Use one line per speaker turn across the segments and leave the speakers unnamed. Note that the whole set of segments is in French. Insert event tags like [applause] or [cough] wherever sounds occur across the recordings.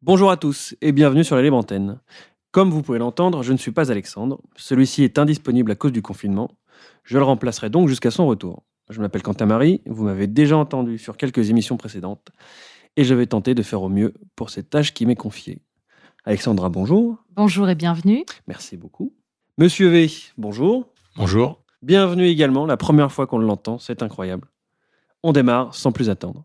Bonjour à tous et bienvenue sur antenne. Comme vous pouvez l'entendre, je ne suis pas Alexandre. Celui-ci est indisponible à cause du confinement. Je le remplacerai donc jusqu'à son retour. Je m'appelle Quentin Marie, vous m'avez déjà entendu sur quelques émissions précédentes et je vais tenter de faire au mieux pour cette tâche qui m'est confiée. Alexandra, bonjour.
Bonjour et bienvenue.
Merci beaucoup. Monsieur V, bonjour.
Bonjour.
Bienvenue également, la première fois qu'on l'entend, c'est incroyable. On démarre sans plus attendre.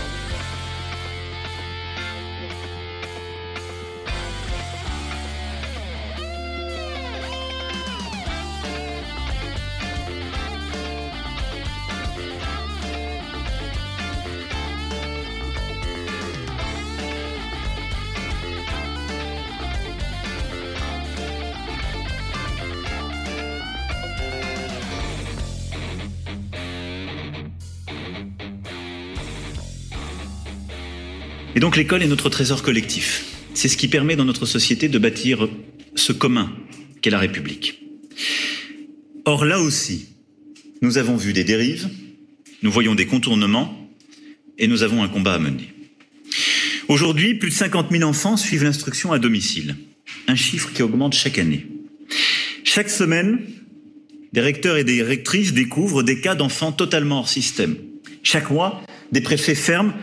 Donc l'école est notre trésor collectif. C'est ce qui permet dans notre société de bâtir ce commun qu'est la République. Or là aussi, nous avons vu des dérives, nous voyons des contournements et nous avons un combat à mener. Aujourd'hui, plus de 50 000 enfants suivent l'instruction à domicile, un chiffre qui augmente chaque année. Chaque semaine, des recteurs et des rectrices découvrent des cas d'enfants totalement hors système. Chaque mois, des préfets ferment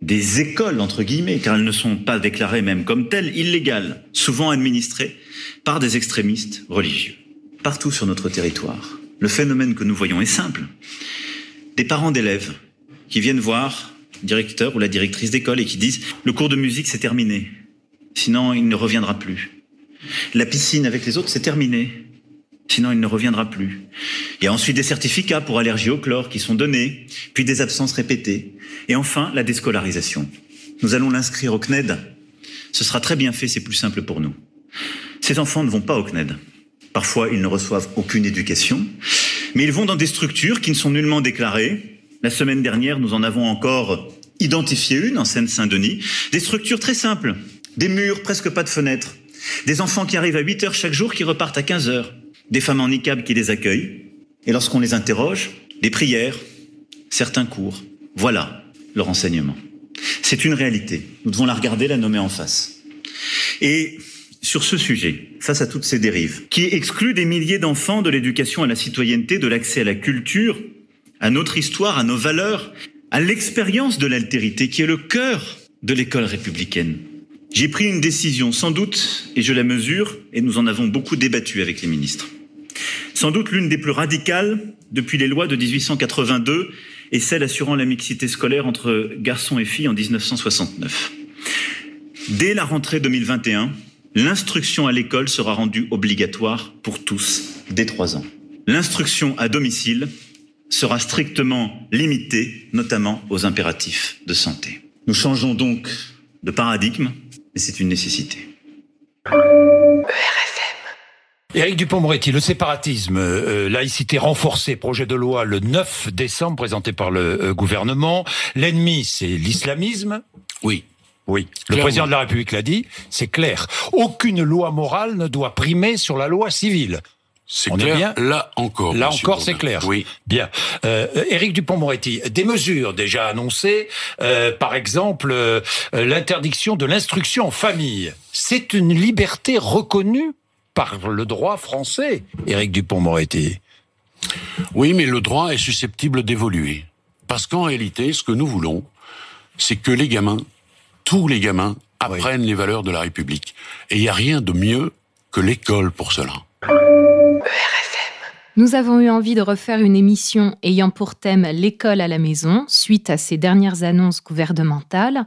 des écoles, entre guillemets, car elles ne sont pas déclarées même comme telles, illégales, souvent administrées par des extrémistes religieux. Partout sur notre territoire, le phénomène que nous voyons est simple. Des parents d'élèves qui viennent voir le directeur ou la directrice d'école et qui disent le cours de musique c'est terminé, sinon il ne reviendra plus. La piscine avec les autres c'est terminé, sinon il ne reviendra plus. Il y a ensuite des certificats pour allergie au chlore qui sont donnés, puis des absences répétées, et enfin la déscolarisation. Nous allons l'inscrire au CNED. Ce sera très bien fait, c'est plus simple pour nous. Ces enfants ne vont pas au CNED. Parfois, ils ne reçoivent aucune éducation, mais ils vont dans des structures qui ne sont nullement déclarées. La semaine dernière, nous en avons encore identifié une en Seine-Saint-Denis. Des structures très simples, des murs, presque pas de fenêtres, des enfants qui arrivent à 8 heures chaque jour, qui repartent à 15 heures des femmes en niqab qui les accueillent, et lorsqu'on les interroge, des prières, certains cours. Voilà le renseignement. C'est une réalité. Nous devons la regarder, la nommer en face. Et sur ce sujet, face à toutes ces dérives, qui excluent des milliers d'enfants de l'éducation à la citoyenneté, de l'accès à la culture, à notre histoire, à nos valeurs, à l'expérience de l'altérité, qui est le cœur de l'école républicaine. J'ai pris une décision, sans doute, et je la mesure, et nous en avons beaucoup débattu avec les ministres sans doute l'une des plus radicales depuis les lois de 1882 et celle assurant la mixité scolaire entre garçons et filles en 1969. Dès la rentrée 2021, l'instruction à l'école sera rendue obligatoire pour tous dès trois ans. L'instruction à domicile sera strictement limitée, notamment aux impératifs de santé. Nous changeons donc de paradigme, et c'est une nécessité.
Éric Dupont-Moretti, le séparatisme, euh, laïcité renforcée, projet de loi le 9 décembre présenté par le euh, gouvernement. L'ennemi, c'est l'islamisme.
Oui.
Oui, le président de la République l'a dit, c'est clair. Aucune loi morale ne doit primer sur la loi civile.
C'est clair. bien là encore.
Là encore, c'est clair.
Oui.
Bien. Euh, Éric Dupont-Moretti, des mesures déjà annoncées, euh, par exemple l'interdiction de l'instruction en famille. C'est une liberté reconnue par le droit français, Éric Dupont-Moretti.
Oui, mais le droit est susceptible d'évoluer. Parce qu'en réalité, ce que nous voulons, c'est que les gamins, tous les gamins, apprennent les valeurs de la République. Et il n'y a rien de mieux que l'école pour cela.
Nous avons eu envie de refaire une émission ayant pour thème l'école à la maison, suite à ces dernières annonces gouvernementales,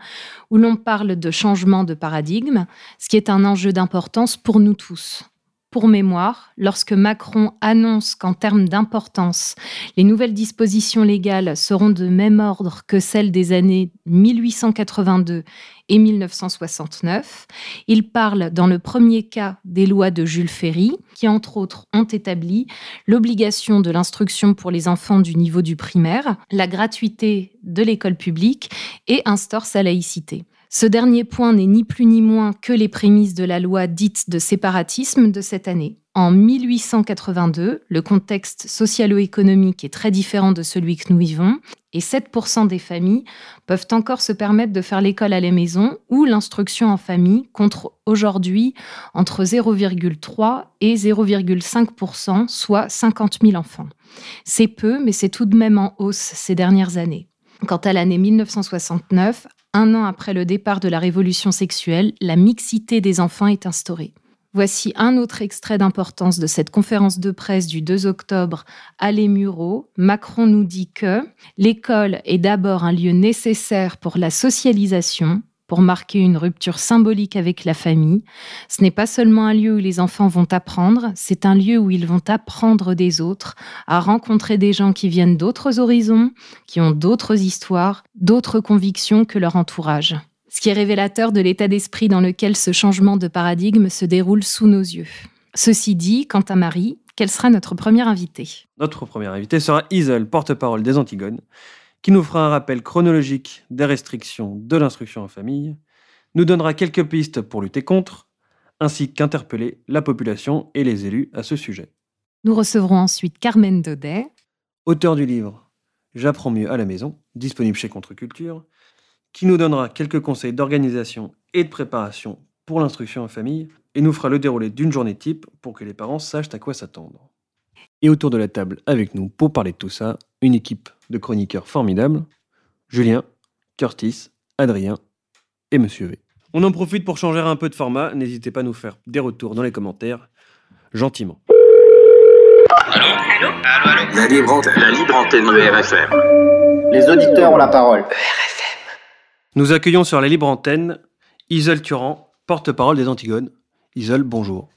où l'on parle de changement de paradigme, ce qui est un enjeu d'importance pour nous tous. Pour mémoire, lorsque Macron annonce qu'en termes d'importance, les nouvelles dispositions légales seront de même ordre que celles des années 1882 et 1969, il parle dans le premier cas des lois de Jules Ferry, qui entre autres ont établi l'obligation de l'instruction pour les enfants du niveau du primaire, la gratuité de l'école publique et instaure sa laïcité. Ce dernier point n'est ni plus ni moins que les prémices de la loi dite de séparatisme de cette année. En 1882, le contexte socio-économique est très différent de celui que nous vivons et 7% des familles peuvent encore se permettre de faire l'école à la maison ou l'instruction en famille contre aujourd'hui entre 0,3 et 0,5%, soit 50 000 enfants. C'est peu, mais c'est tout de même en hausse ces dernières années. Quant à l'année 1969, un an après le départ de la révolution sexuelle, la mixité des enfants est instaurée. Voici un autre extrait d'importance de cette conférence de presse du 2 octobre à Les Mureaux. Macron nous dit que l'école est d'abord un lieu nécessaire pour la socialisation, pour marquer une rupture symbolique avec la famille. Ce n'est pas seulement un lieu où les enfants vont apprendre, c'est un lieu où ils vont apprendre des autres, à rencontrer des gens qui viennent d'autres horizons, qui ont d'autres histoires, d'autres convictions que leur entourage. Ce qui est révélateur de l'état d'esprit dans lequel ce changement de paradigme se déroule sous nos yeux. Ceci dit, quant à Marie, quelle sera notre première invitée?
Notre première invitée sera Isole, porte-parole des Antigones, qui nous fera un rappel chronologique des restrictions de l'instruction en famille, nous donnera quelques pistes pour lutter contre, ainsi qu'interpeller la population et les élus à ce sujet.
Nous recevrons ensuite Carmen Daudet,
auteur du livre J'apprends mieux à la maison, disponible chez Contre-Culture, qui nous donnera quelques conseils d'organisation et de préparation pour l'instruction en famille et nous fera le déroulé d'une journée type pour que les parents sachent à quoi s'attendre. Et autour de la table avec nous pour parler de tout ça, une équipe de chroniqueurs formidables, Julien, Curtis, Adrien et Monsieur V. On en profite pour changer un peu de format, n'hésitez pas à nous faire des retours dans les commentaires, gentiment.
Allô Allô Allô, allô La libre antenne.
La libre antenne de
RFM.
Les auditeurs ont la parole.
RFM. Nous accueillons sur la libre antenne Isole Turan, porte-parole des Antigones. Isole, bonjour.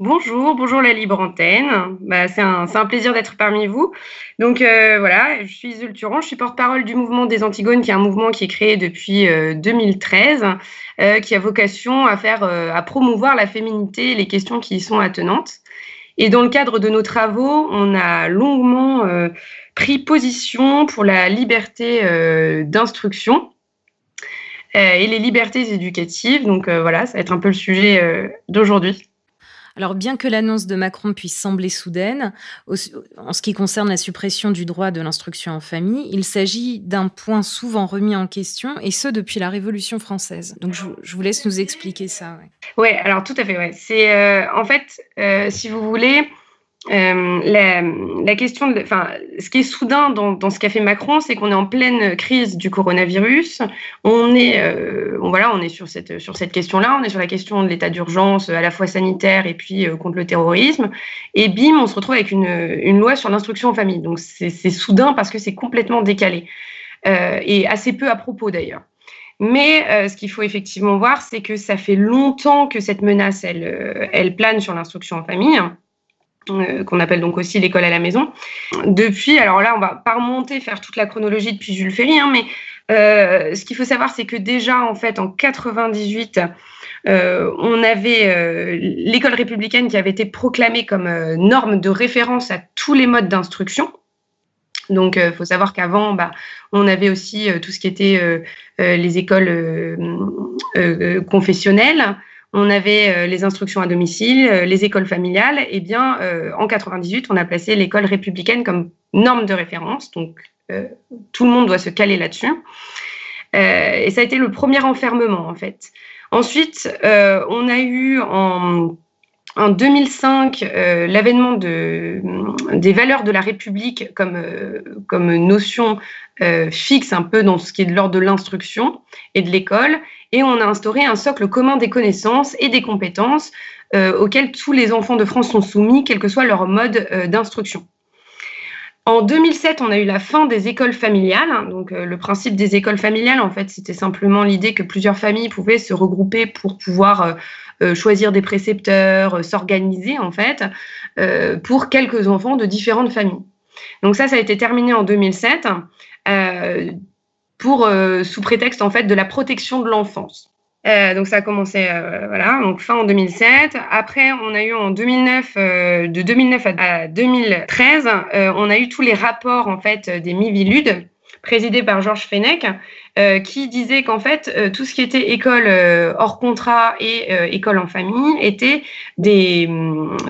Bonjour, bonjour la libre antenne. Bah, c'est un, un, plaisir d'être parmi vous. Donc euh, voilà, je suis Isole Turan, je suis porte-parole du mouvement des Antigones, qui est un mouvement qui est créé depuis euh, 2013, euh, qui a vocation à faire, euh, à promouvoir la féminité et les questions qui y sont attenantes. Et dans le cadre de nos travaux, on a longuement euh, pris position pour la liberté d'instruction et les libertés éducatives. Donc voilà, ça va être un peu le sujet d'aujourd'hui.
Alors, bien que l'annonce de Macron puisse sembler soudaine, en ce qui concerne la suppression du droit de l'instruction en famille, il s'agit d'un point souvent remis en question, et ce depuis la Révolution française. Donc, je, vous laisse nous expliquer ça.
Oui, alors tout à fait. Ouais. C'est euh, en fait, euh, si vous voulez, euh, la, question, de, enfin, ce qui est soudain dans, ce qu'a fait Macron, c'est qu'on est en pleine crise du coronavirus. On est, euh, voilà, on est sur cette sur cette question-là. On est sur la question de l'état d'urgence à la fois sanitaire et puis euh, contre le terrorisme. Et bim, on se retrouve avec une, une loi sur l'instruction en famille. Donc c'est soudain parce que c'est complètement décalé et assez peu à propos d'ailleurs. Mais ce qu'il faut effectivement voir, c'est que ça fait longtemps que cette menace, elle plane sur l'instruction en famille euh, qu'on appelle donc aussi l'école à la maison. Depuis, alors là, on va pas remonter, faire toute la chronologie depuis Jules Ferry, hein, mais euh, ce qu'il faut savoir, c'est que déjà, en fait, en 98, euh, on avait l'école républicaine qui avait été proclamée comme norme de référence à tous les modes d'instruction. Donc, il faut savoir qu'avant, bah, on avait aussi tout ce qui était les écoles confessionnelles on avait euh, les instructions à domicile, euh, les écoles familiales. Eh bien, euh, en 98, on a placé l'école républicaine comme norme de référence. Donc, tout le monde doit se caler là-dessus. et ça a été le premier enfermement, en fait. Ensuite, on a eu en, en 2005 l'avènement de, des valeurs de la République comme, comme notion fixe un peu dans ce qui est de l'ordre de l'instruction et de l'école et on a instauré un socle commun des connaissances et des compétences euh, auxquelles tous les enfants de France sont soumis, quel que soit leur mode euh, d'instruction. En 2007, on a eu la fin des écoles familiales. Donc, euh, le principe des écoles familiales, en fait, c'était simplement l'idée que plusieurs familles pouvaient se regrouper pour pouvoir euh, choisir des précepteurs, s'organiser, en fait, pour quelques enfants de différentes familles. Donc ça, ça a été terminé en 2007 pour euh, sous prétexte en fait de la protection de l'enfance. Euh, donc ça a commencé euh, voilà donc fin en 2007. Après on a eu en 2009 euh, de 2009 à, à 2013 euh, on a eu tous les rapports en fait des Miviludes présidé par Georges Fenech, qui disait qu'en fait, tout ce qui était école hors contrat et école en famille était des,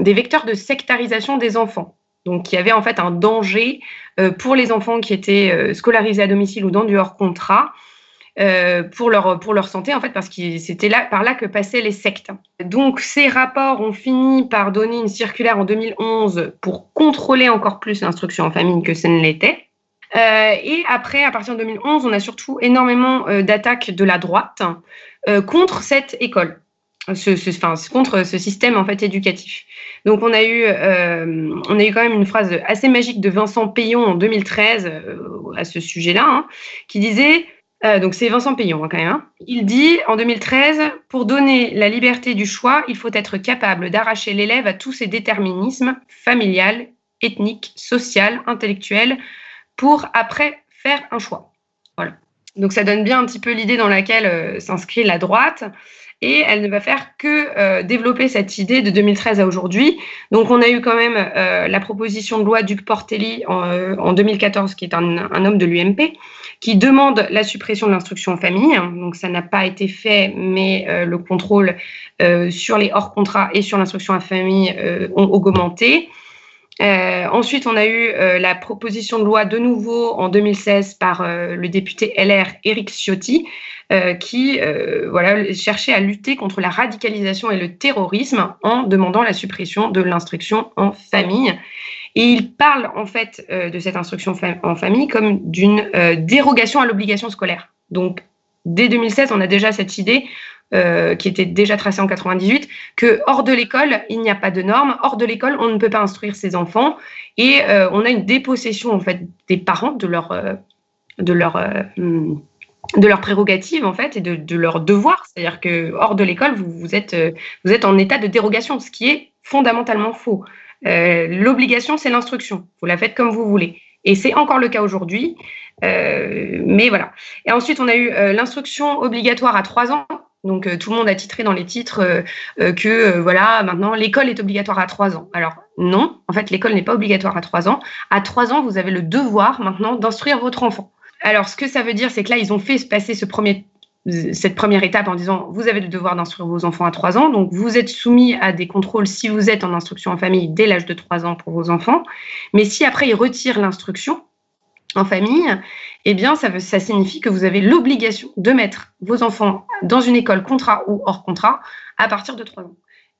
des vecteurs de sectarisation des enfants. Donc, il y avait en fait un danger pour les enfants qui étaient scolarisés à domicile ou dans du hors contrat euh, pour, leur, pour leur santé, en fait, parce que c'était là, par là que passaient les sectes. Donc, ces rapports ont fini par donner une circulaire en 2011 pour contrôler encore plus l'instruction en famille que ce ne l'était. Euh, et après, à partir de 2011, on a surtout énormément euh, d'attaques de la droite contre cette école. Ce, contre ce système en fait éducatif. Donc on a eu on a eu quand même une phrase assez magique de Vincent Payon en 2013 à ce sujet-là, hein, qui disait euh, donc c'est Vincent Payon hein, quand même. Hein. Il dit en 2013, pour donner la liberté du choix, il faut être capable d'arracher l'élève à tous ses déterminismes familial, ethnique, social, intellectuel, pour après faire un choix. Voilà. Donc ça donne bien un petit peu l'idée dans laquelle euh, s'inscrit la droite et elle ne va faire que euh, développer cette idée de 2013 à aujourd'hui. Donc on a eu quand même euh, la proposition de loi Duc Portelli en, euh, en 2014, qui est un, un homme de l'UMP, qui demande la suppression de l'instruction en famille. Donc ça n'a pas été fait, mais le contrôle sur les hors contrats et sur l'instruction en famille ont augmenté. Euh, ensuite, on a eu euh, la proposition de loi de nouveau en 2016 par euh, le député LR Éric Ciotti, qui voilà, cherchait à lutter contre la radicalisation et le terrorisme en demandant la suppression de l'instruction en famille. Et il parle en fait de cette instruction en famille comme d'une dérogation à l'obligation scolaire. Donc, dès 2016, on a déjà cette idée euh, qui était déjà tracé en 98, que hors de l'école, il n'y a pas de normes, hors de l'école, on ne peut pas instruire ses enfants, et euh, on a une dépossession en fait des parents de leur euh, de leur de leurs prérogatives en fait et de, de leurs devoirs, c'est-à-dire que hors de l'école, vous, vous êtes vous êtes en état de dérogation, ce qui est fondamentalement faux. L'obligation, c'est l'instruction. Vous la faites comme vous voulez. Et c'est encore le cas aujourd'hui. mais voilà. Et ensuite, on a eu l'instruction obligatoire à 3 ans. Donc euh, tout le monde a titré dans les titres euh, euh, que voilà maintenant l'école est obligatoire à 3 ans. Alors non, en fait l'école n'est pas obligatoire à 3 ans. À 3 ans, vous avez le devoir maintenant d'instruire votre enfant. Alors ce que ça veut dire, c'est que là ils ont fait passer cette première étape en disant vous avez le devoir d'instruire vos enfants à 3 ans, donc vous êtes soumis à des contrôles si vous êtes en instruction en famille dès l'âge de 3 ans pour vos enfants. Mais si après ils retirent l'instruction, en famille, eh bien, ça, signifie que vous avez l'obligation de mettre vos enfants dans une école contrat ou hors contrat à partir de 3 ans.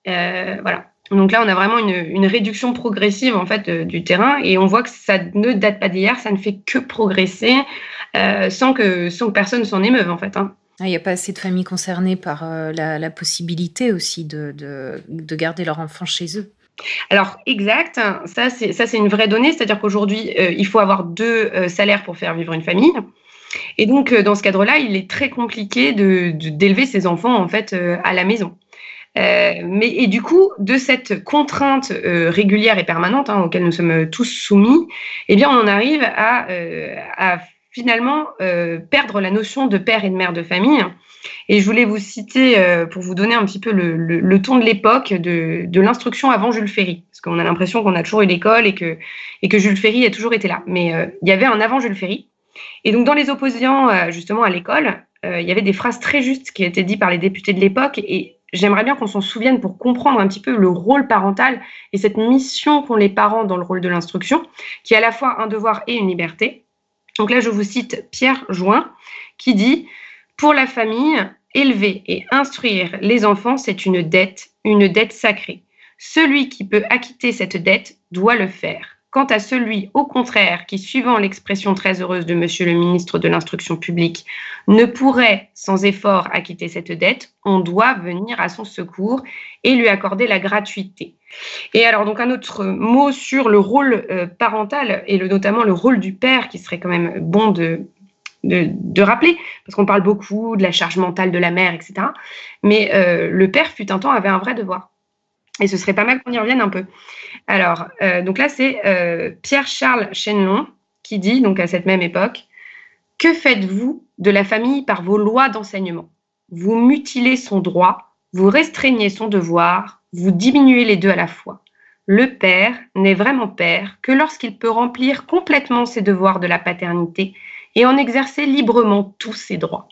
Euh, voilà. Donc là, on a vraiment une, réduction progressive en fait du terrain et on voit que ça ne date pas d'hier, ça ne fait que progresser euh, sans, que, personne s'en émeuve en fait. Hein.
Ah, il n'y a pas assez de familles concernées par euh, la, possibilité aussi de, de garder leur enfant chez eux.
Alors, exact, ça c'est une vraie donnée, c'est-à-dire qu'aujourd'hui, euh, il faut avoir deux euh, salaires pour faire vivre une famille. Et donc, euh, dans ce cadre-là, il est très compliqué d'élever ses enfants en fait à la maison. mais et du coup, de cette contrainte régulière et permanente hein, auquel nous sommes tous soumis, eh bien, on arrive à finalement perdre la notion de père et de mère de famille et je voulais vous citer, euh, pour vous donner un petit peu le, ton de l'époque, de, l'instruction avant Jules Ferry. Parce qu'on a l'impression qu'on a toujours eu l'école et que, Jules Ferry a toujours été là. Mais euh, il y avait un avant Jules Ferry. Et donc, dans les opposants euh, justement à l'école, il y avait des phrases très justes qui étaient dites par les députés de l'époque. Et j'aimerais bien qu'on s'en souvienne pour comprendre un petit peu le rôle parental et cette mission qu'ont les parents dans le rôle de l'instruction, qui est à la fois un devoir et une liberté. Donc là, je vous cite Pierre Join, qui dit pour la famille, élever et instruire les enfants, c'est une dette, une dette sacrée. Celui qui peut acquitter cette dette doit le faire. Quant à celui, au contraire, qui, suivant l'expression très heureuse de Monsieur le ministre de l'Instruction publique, ne pourrait sans effort acquitter cette dette, on doit venir à son secours et lui accorder la gratuité. Et alors, donc, un autre mot sur le rôle euh, parental et notamment le rôle du père, qui serait quand même bon de, de, rappeler, parce qu'on parle beaucoup de la charge mentale de la mère, etc. Mais euh, le père, fut un temps, avait un vrai devoir. Et ce serait pas mal qu'on y revienne un peu. Alors, euh, donc là, c'est euh, Pierre-Charles Chenelon qui dit, donc à cette même époque, Que faites-vous de la famille par vos lois d'enseignement? Vous mutilez son droit, vous restreignez son devoir, vous diminuez les deux à la fois. le père n'est vraiment père que lorsqu'il peut remplir complètement ses devoirs de la paternité et en exercer librement tous ses droits.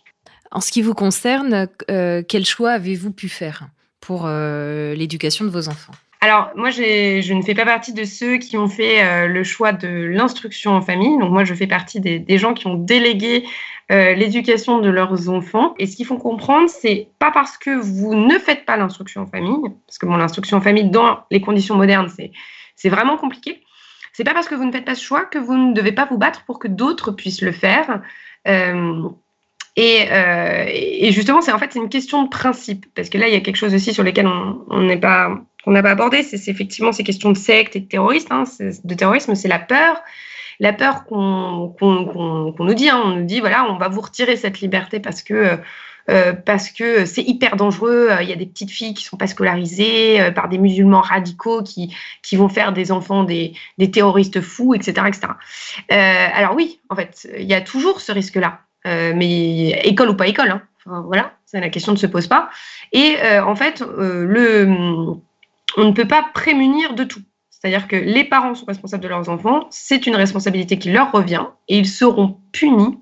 En ce qui vous concerne, euh, quel choix avez-vous pu faire pour euh, l'éducation de vos enfants?
Alors, moi, je ne fais pas partie de ceux qui ont fait euh, le choix de l'instruction en famille. Donc, moi, je fais partie des, gens qui ont délégué l'éducation de leurs enfants. Et ce qu'il faut comprendre, c'est pas parce que vous ne faites pas l'instruction en famille, parce que bon, l'instruction en famille, dans les conditions modernes, c'est vraiment compliqué. C'est pas parce que vous ne faites pas ce choix que vous ne devez pas vous battre pour que d'autres puissent le faire. Euh, et, justement, c'est en fait une question de principe, parce que là, il y a quelque chose aussi sur lequel on n'est pas qu'on n'a pas abordé, c'est effectivement ces questions de secte et de terroriste, hein, de terrorisme, c'est la peur, la peur qu'on nous dit, hein. on nous dit voilà, on va vous retirer cette liberté parce que euh, parce que c'est hyper dangereux. Il y a des petites filles qui sont pas scolarisées euh, par des musulmans radicaux qui, qui vont faire des enfants des, des terroristes fous, etc. etc. alors oui, en fait, il y a toujours ce risque-là. Euh, mais école ou pas école, hein. voilà, la question ne se pose pas. Et euh, en fait, euh, le, on ne peut pas prémunir de tout. C'est-à-dire que les parents sont responsables de leurs enfants, c'est une responsabilité qui leur revient et ils seront punis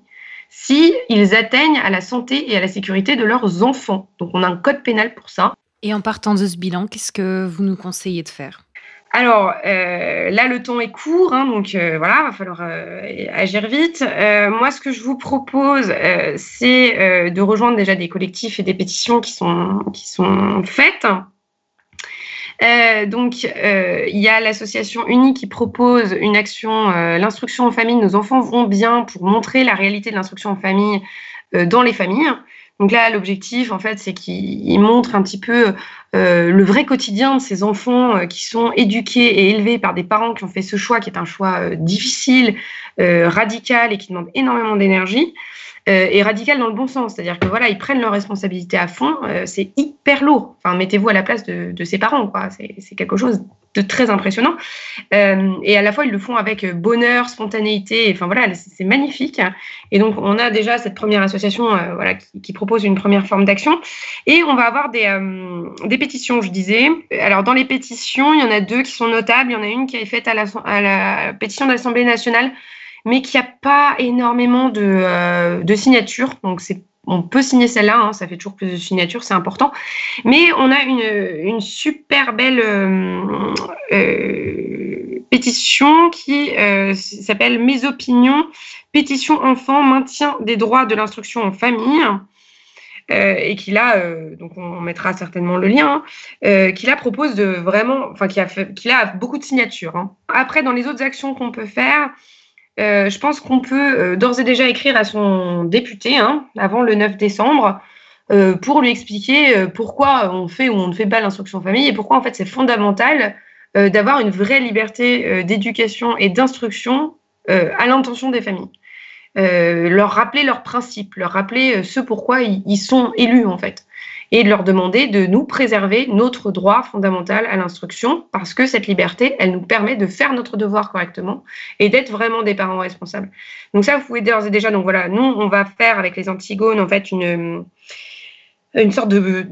si ils atteignent à la santé et à la sécurité de leurs enfants. Donc on a un code pénal pour ça.
Et en partant de ce bilan, qu'est-ce que vous nous conseillez de faire?
Alors euh, là, le temps est court, hein, donc euh, voilà, va falloir euh, agir vite. moi, ce que je vous propose, c'est de rejoindre déjà des collectifs et des pétitions qui sont, qui sont faites. Donc, il y a l'association Unie qui propose une action, l'instruction en famille. Nos enfants vont bien pour montrer la réalité de l'instruction en famille dans les familles. Donc là, l'objectif, en fait, c'est qu'il montre un petit peu euh, le vrai quotidien de ces enfants euh, qui sont éduqués et élevés par des parents qui ont fait ce choix, qui est un choix euh, difficile, radical et qui demande énormément d'énergie. Et radical dans le bon sens, c'est-à-dire que voilà, ils prennent leurs responsabilités à fond. c'est hyper lourd. Enfin, mettez-vous à la place de, ces parents, quoi. C'est quelque chose de très impressionnant. Euh, et à la fois, ils le font avec bonheur, spontanéité. Enfin voilà, c'est magnifique. Et donc, on a déjà cette première association euh, voilà, qui, propose une première forme d'action. Et on va avoir des, euh, des pétitions, je disais. Alors, dans les pétitions, il y en a deux qui sont notables. Il y en a une qui est faite à la, à la pétition de l'Assemblée nationale, mais qui n'a pas énormément de, de signatures. Donc, on peut signer celle-là, hein, ça fait toujours plus de signatures, c'est important. Mais on a une, super belle euh, euh, pétition qui euh, s'appelle Mes opinions, pétition enfant, maintien des droits de l'instruction en famille. et qui là, donc on mettra certainement le lien, qui là propose de vraiment, enfin qui a, qui a beaucoup de signatures. Hein. Après, dans les autres actions qu'on peut faire, euh, je pense qu'on peut euh, d'ores et déjà écrire à son député hein, avant le 9 décembre euh, pour lui expliquer pourquoi on fait ou on ne fait pas l'instruction famille et pourquoi en fait c'est fondamental d'avoir une vraie liberté d'éducation et d'instruction à l'intention des familles. leur rappeler leurs principes, leur rappeler ce pourquoi ils sont élus en fait et de leur demander de nous préserver notre droit fondamental à l'instruction parce que cette liberté, elle nous permet de faire notre devoir correctement et d'être vraiment des parents responsables. Donc ça, vous pouvez d'ores et déjà, donc voilà, nous, on va faire avec les Antigones, en fait, une, une sorte de,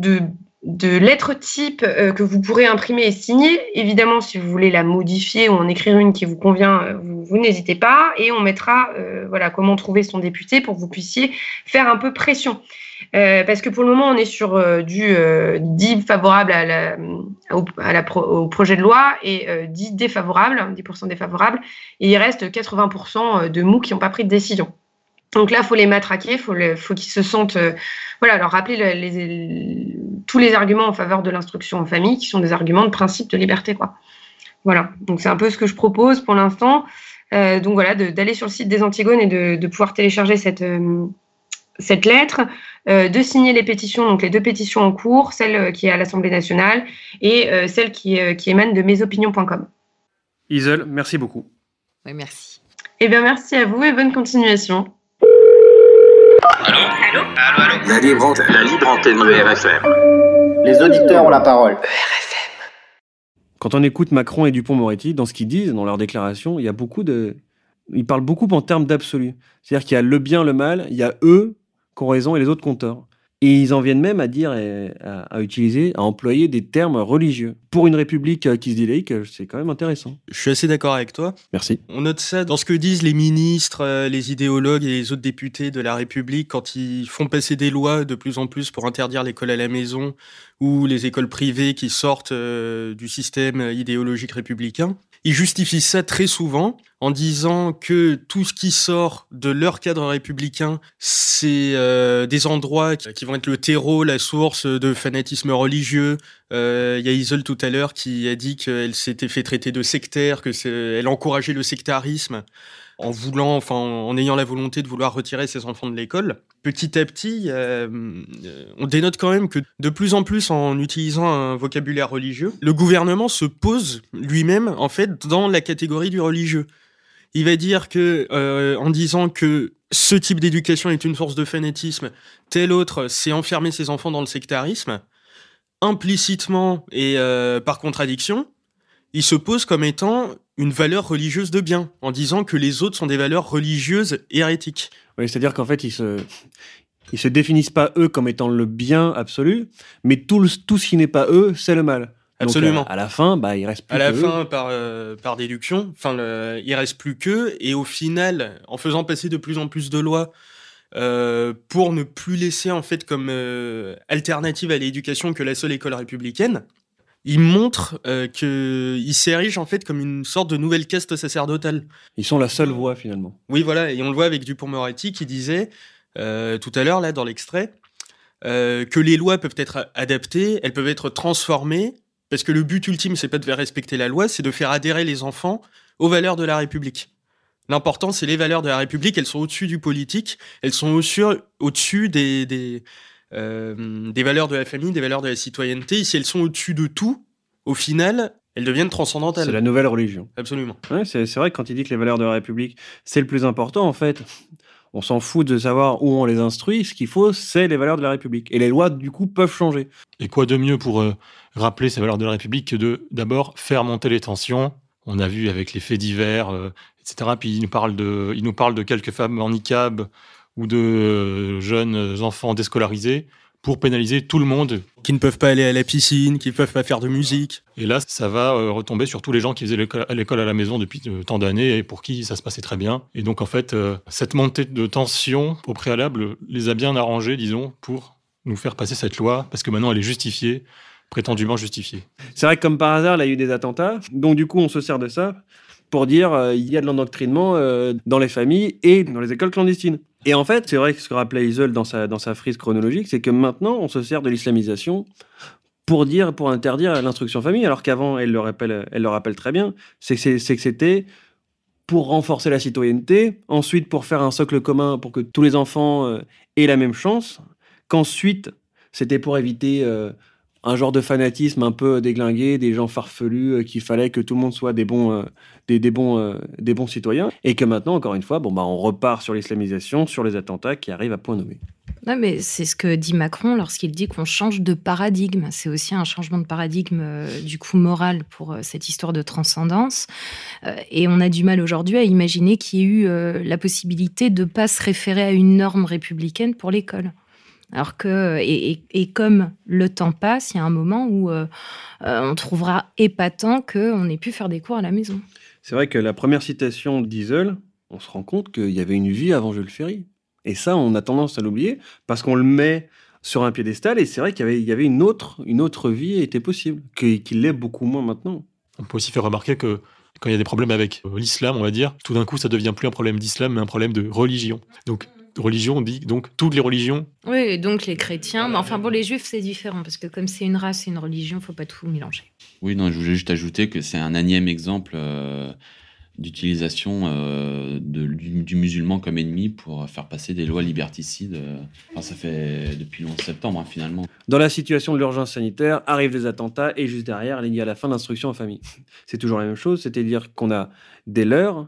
de type euh, que vous pourrez imprimer et signer. Évidemment, si vous voulez la modifier ou en écrire une qui vous convient, euh, vous, n'hésitez pas. Et on mettra euh, voilà, comment trouver son député pour que vous puissiez faire un peu pression. Parce que pour le moment, on est sur du dit favorable au, projet de loi et dit défavorable, 10% défavorable. Et il reste 80% de mous qui n'ont pas pris de décision. Donc là, il faut les matraquer, faut faut qu'ils se sentent, euh, voilà, leur rappeler tous les arguments en faveur de l'instruction en famille, qui sont des arguments de principe de liberté, quoi. Voilà. Donc c'est un peu ce que je propose pour l'instant. Euh, donc voilà, d'aller sur le site des Antigones et de, pouvoir télécharger euh, cette lettre, de signer les pétitions, donc les deux pétitions en cours, celle qui est à l'Assemblée nationale et celle qui, qui émane de mesopinions.com.
Isole, merci beaucoup.
Oui, merci.
Eh bien, merci à vous et bonne continuation.
Allô? Allô? Allô, allô La libre antenne. La libre antenne de RFM.
Les auditeurs ont la parole.
RFM. Quand on écoute Macron et Dupont-Moretti, dans ce qu'ils disent, dans leurs déclarations, il y a beaucoup de... Ils parlent beaucoup en termes d'absolu. C'est-à-dire qu'il y a le bien, le mal, il y a eux qui ont raison et les autres tort. Et ils en viennent même à dire, à, utiliser, à employer des termes religieux. Pour une république euh, qui se dit laïque, euh, c'est quand même intéressant.
Je suis assez d'accord avec toi.
Merci.
On note ça dans ce que disent les ministres, euh, les idéologues et les autres députés de la République quand ils font passer des lois de plus en plus pour interdire l'école à la maison ou les écoles privées qui sortent du système idéologique républicain. Ils justifient ça très souvent en disant que tout ce qui sort de leur cadre républicain, c'est euh, des endroits qui vont être le terreau, la source de fanatisme religieux. Euh, il y a Isol tout à l'heure qui a dit qu'elle s'était fait traiter de sectaire, que elle encourageait le sectarisme en voulant, enfin, en ayant la volonté de vouloir retirer ses enfants de l'école. Petit à petit, euh, on dénote quand même que de plus en plus, en utilisant un vocabulaire religieux, le gouvernement se pose lui-même, en fait, dans la catégorie du religieux. Il va dire que, euh, en disant que ce type d'éducation est une source de fanatisme, tel autre, c'est enfermer ses enfants dans le sectarisme, implicitement et euh, par contradiction, il se pose comme étant une valeur religieuse de bien, en disant que les autres sont des valeurs religieuses hérétiques.
Oui, c'est-à-dire qu'en fait, ils se, ils se définissent pas eux comme étant le bien absolu, mais tout, tout ce qui n'est pas eux, c'est le mal.
Absolument.
à, la fin, bah, il reste plus
À la fin, par, euh, par déduction, enfin, le, il reste plus que, et au final, en faisant passer de plus en plus de lois euh, pour ne plus laisser en fait comme euh, alternative à l'éducation que la seule école républicaine, il montre euh, qu'ils s'érigent en fait comme une sorte de nouvelle caste sacerdotale.
Ils sont la seule voix finalement.
Oui, voilà, et on le voit avec Dupont-Moretti qui disait euh, tout à l'heure là dans l'extrait euh, que les lois peuvent être adaptées, elles peuvent être transformées, parce que le but ultime c'est pas de faire respecter la loi, c'est de faire adhérer les enfants aux valeurs de la République. L'important, c'est les valeurs de la République, elles sont au-dessus du politique, elles sont au-dessus des, des, euh, des valeurs de la famille, des valeurs de la citoyenneté. si elles sont au-dessus de tout, au final, elles deviennent transcendantales.
C'est la nouvelle religion.
Absolument.
c'est vrai que quand il dit que les valeurs de la République, c'est le plus important, en fait, on s'en fout de savoir où on les instruit. Ce qu'il faut, c'est les valeurs de la République. Et les lois, du coup, peuvent changer.
Et quoi de mieux pour euh, rappeler ces valeurs de la République que de, d'abord, faire monter les tensions? On a vu avec les faits divers, euh, etc. Puis il nous parle de, il nous parle de quelques femmes en niqab ou de euh, jeunes enfants déscolarisés pour pénaliser tout le monde.
Qui ne peuvent pas aller à la piscine, qui ne peuvent pas faire de musique.
Et là, ça va euh, retomber sur tous les gens qui faisaient l'école à la maison depuis euh, tant d'années et pour qui ça se passait très bien. Et donc, en fait, cette montée de tension au préalable les a bien arrangés, disons, pour nous faire passer cette loi, parce que maintenant elle est justifiée, prétendument justifiée.
C'est vrai que comme par hasard, il y a eu des attentats, donc du coup on se sert de ça pour dire euh, il y a de l'endoctrinement euh, dans les familles et dans les écoles clandestines. Et en fait, c'est vrai que ce que rappelait Isol dans sa, dans sa frise chronologique, c'est que maintenant, on se sert de l'islamisation pour dire, pour interdire l'instruction famille, alors qu'avant, elle le rappelle, elle le rappelle très bien, c'est que c'était pour renforcer la citoyenneté, ensuite pour faire un socle commun pour que tous les enfants euh, aient la même chance, qu'ensuite c'était pour éviter un genre de fanatisme un peu déglingué, des gens farfelus, euh, qu'il fallait que tout le monde soit des bons, euh, des, bons, euh, des bons citoyens, et que maintenant, encore une fois, bon, bah, on repart sur l'islamisation, sur les attentats qui arrivent à point nommé.
Non, mais c'est ce que dit Macron lorsqu'il dit qu'on change de paradigme. C'est aussi un changement de paradigme du coup moral pour cette histoire de transcendance. et on a du mal aujourd'hui à imaginer qu'il y ait eu la possibilité de ne pas se référer à une norme républicaine pour l'école. Alors que, et, comme le temps passe, il y a un moment où euh, euh, on trouvera épatant qu'on ait pu faire des cours à la maison.
C'est vrai que la première citation d'Isle, on se rend compte qu'il y avait une vie avant Jules Ferry. Et ça, on a tendance à l'oublier parce qu'on le met sur un piédestal et c'est vrai qu'il y avait, une, autre, une autre vie était possible, qu'il l'est beaucoup moins maintenant.
On peut aussi faire remarquer que quand il y a des problèmes avec l'islam, on va dire, tout d'un coup, ça devient plus un problème d'islam, mais un problème de religion. Donc, religion, on dit donc toutes les religions.
Oui, donc les chrétiens. Mais enfin, bon, les juifs, c'est différent, parce que comme c'est une race et une religion, il faut pas tout mélanger.
Oui, non, je voulais juste ajouter que c'est un énième exemple euh, d'utilisation euh, du, musulman comme ennemi pour faire passer des lois liberticides. Euh, enfin, ça fait depuis le 11 septembre, hein, finalement.
Dans la situation de l'urgence sanitaire, arrivent des attentats, et juste derrière, il y a la fin de l'instruction en famille. [laughs] C'est toujours la même chose, c'est-à-dire qu'on a des leurs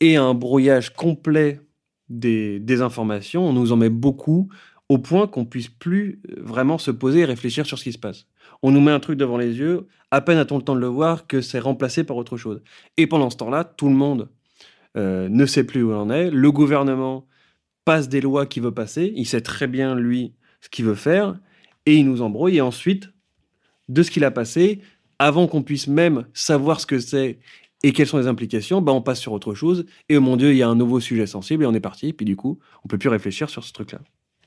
et un brouillage complet des, informations, on nous en met beaucoup au point qu'on puisse plus euh, vraiment se poser et réfléchir sur ce qui se passe. On nous met un truc devant les yeux, à peine a-t-on le temps de le voir que c'est remplacé par autre chose. Et pendant ce temps-là, tout le monde euh, ne sait plus où on en est. Le gouvernement passe des lois qu'il veut passer. Il sait très bien, lui, ce qu'il veut faire, et il nous embrouille, et ensuite, de ce qu'il a passé, avant qu'on puisse même savoir ce que c'est et quelles sont les implications, bah on passe sur autre chose, et oh mon Dieu, il y a un nouveau sujet sensible, et on est parti, puis du coup, on peut plus réfléchir sur ce truc-là.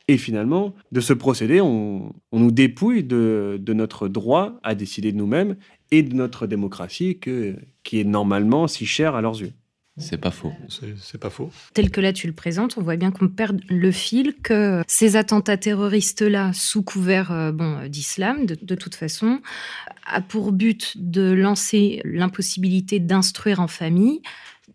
Et finalement, de ce procédé, on, nous dépouille de, notre droit à décider de nous-mêmes et de notre démocratie qui est normalement si chère à leurs yeux.
C'est pas faux.
C'est pas faux.
Tel que là tu le présentes, on voit bien qu'on perd le fil, que ces attentats terroristes-là, sous couvert euh, bon, d'islam, de, de, toute façon, a pour but de lancer l'impossibilité d'instruire en famille,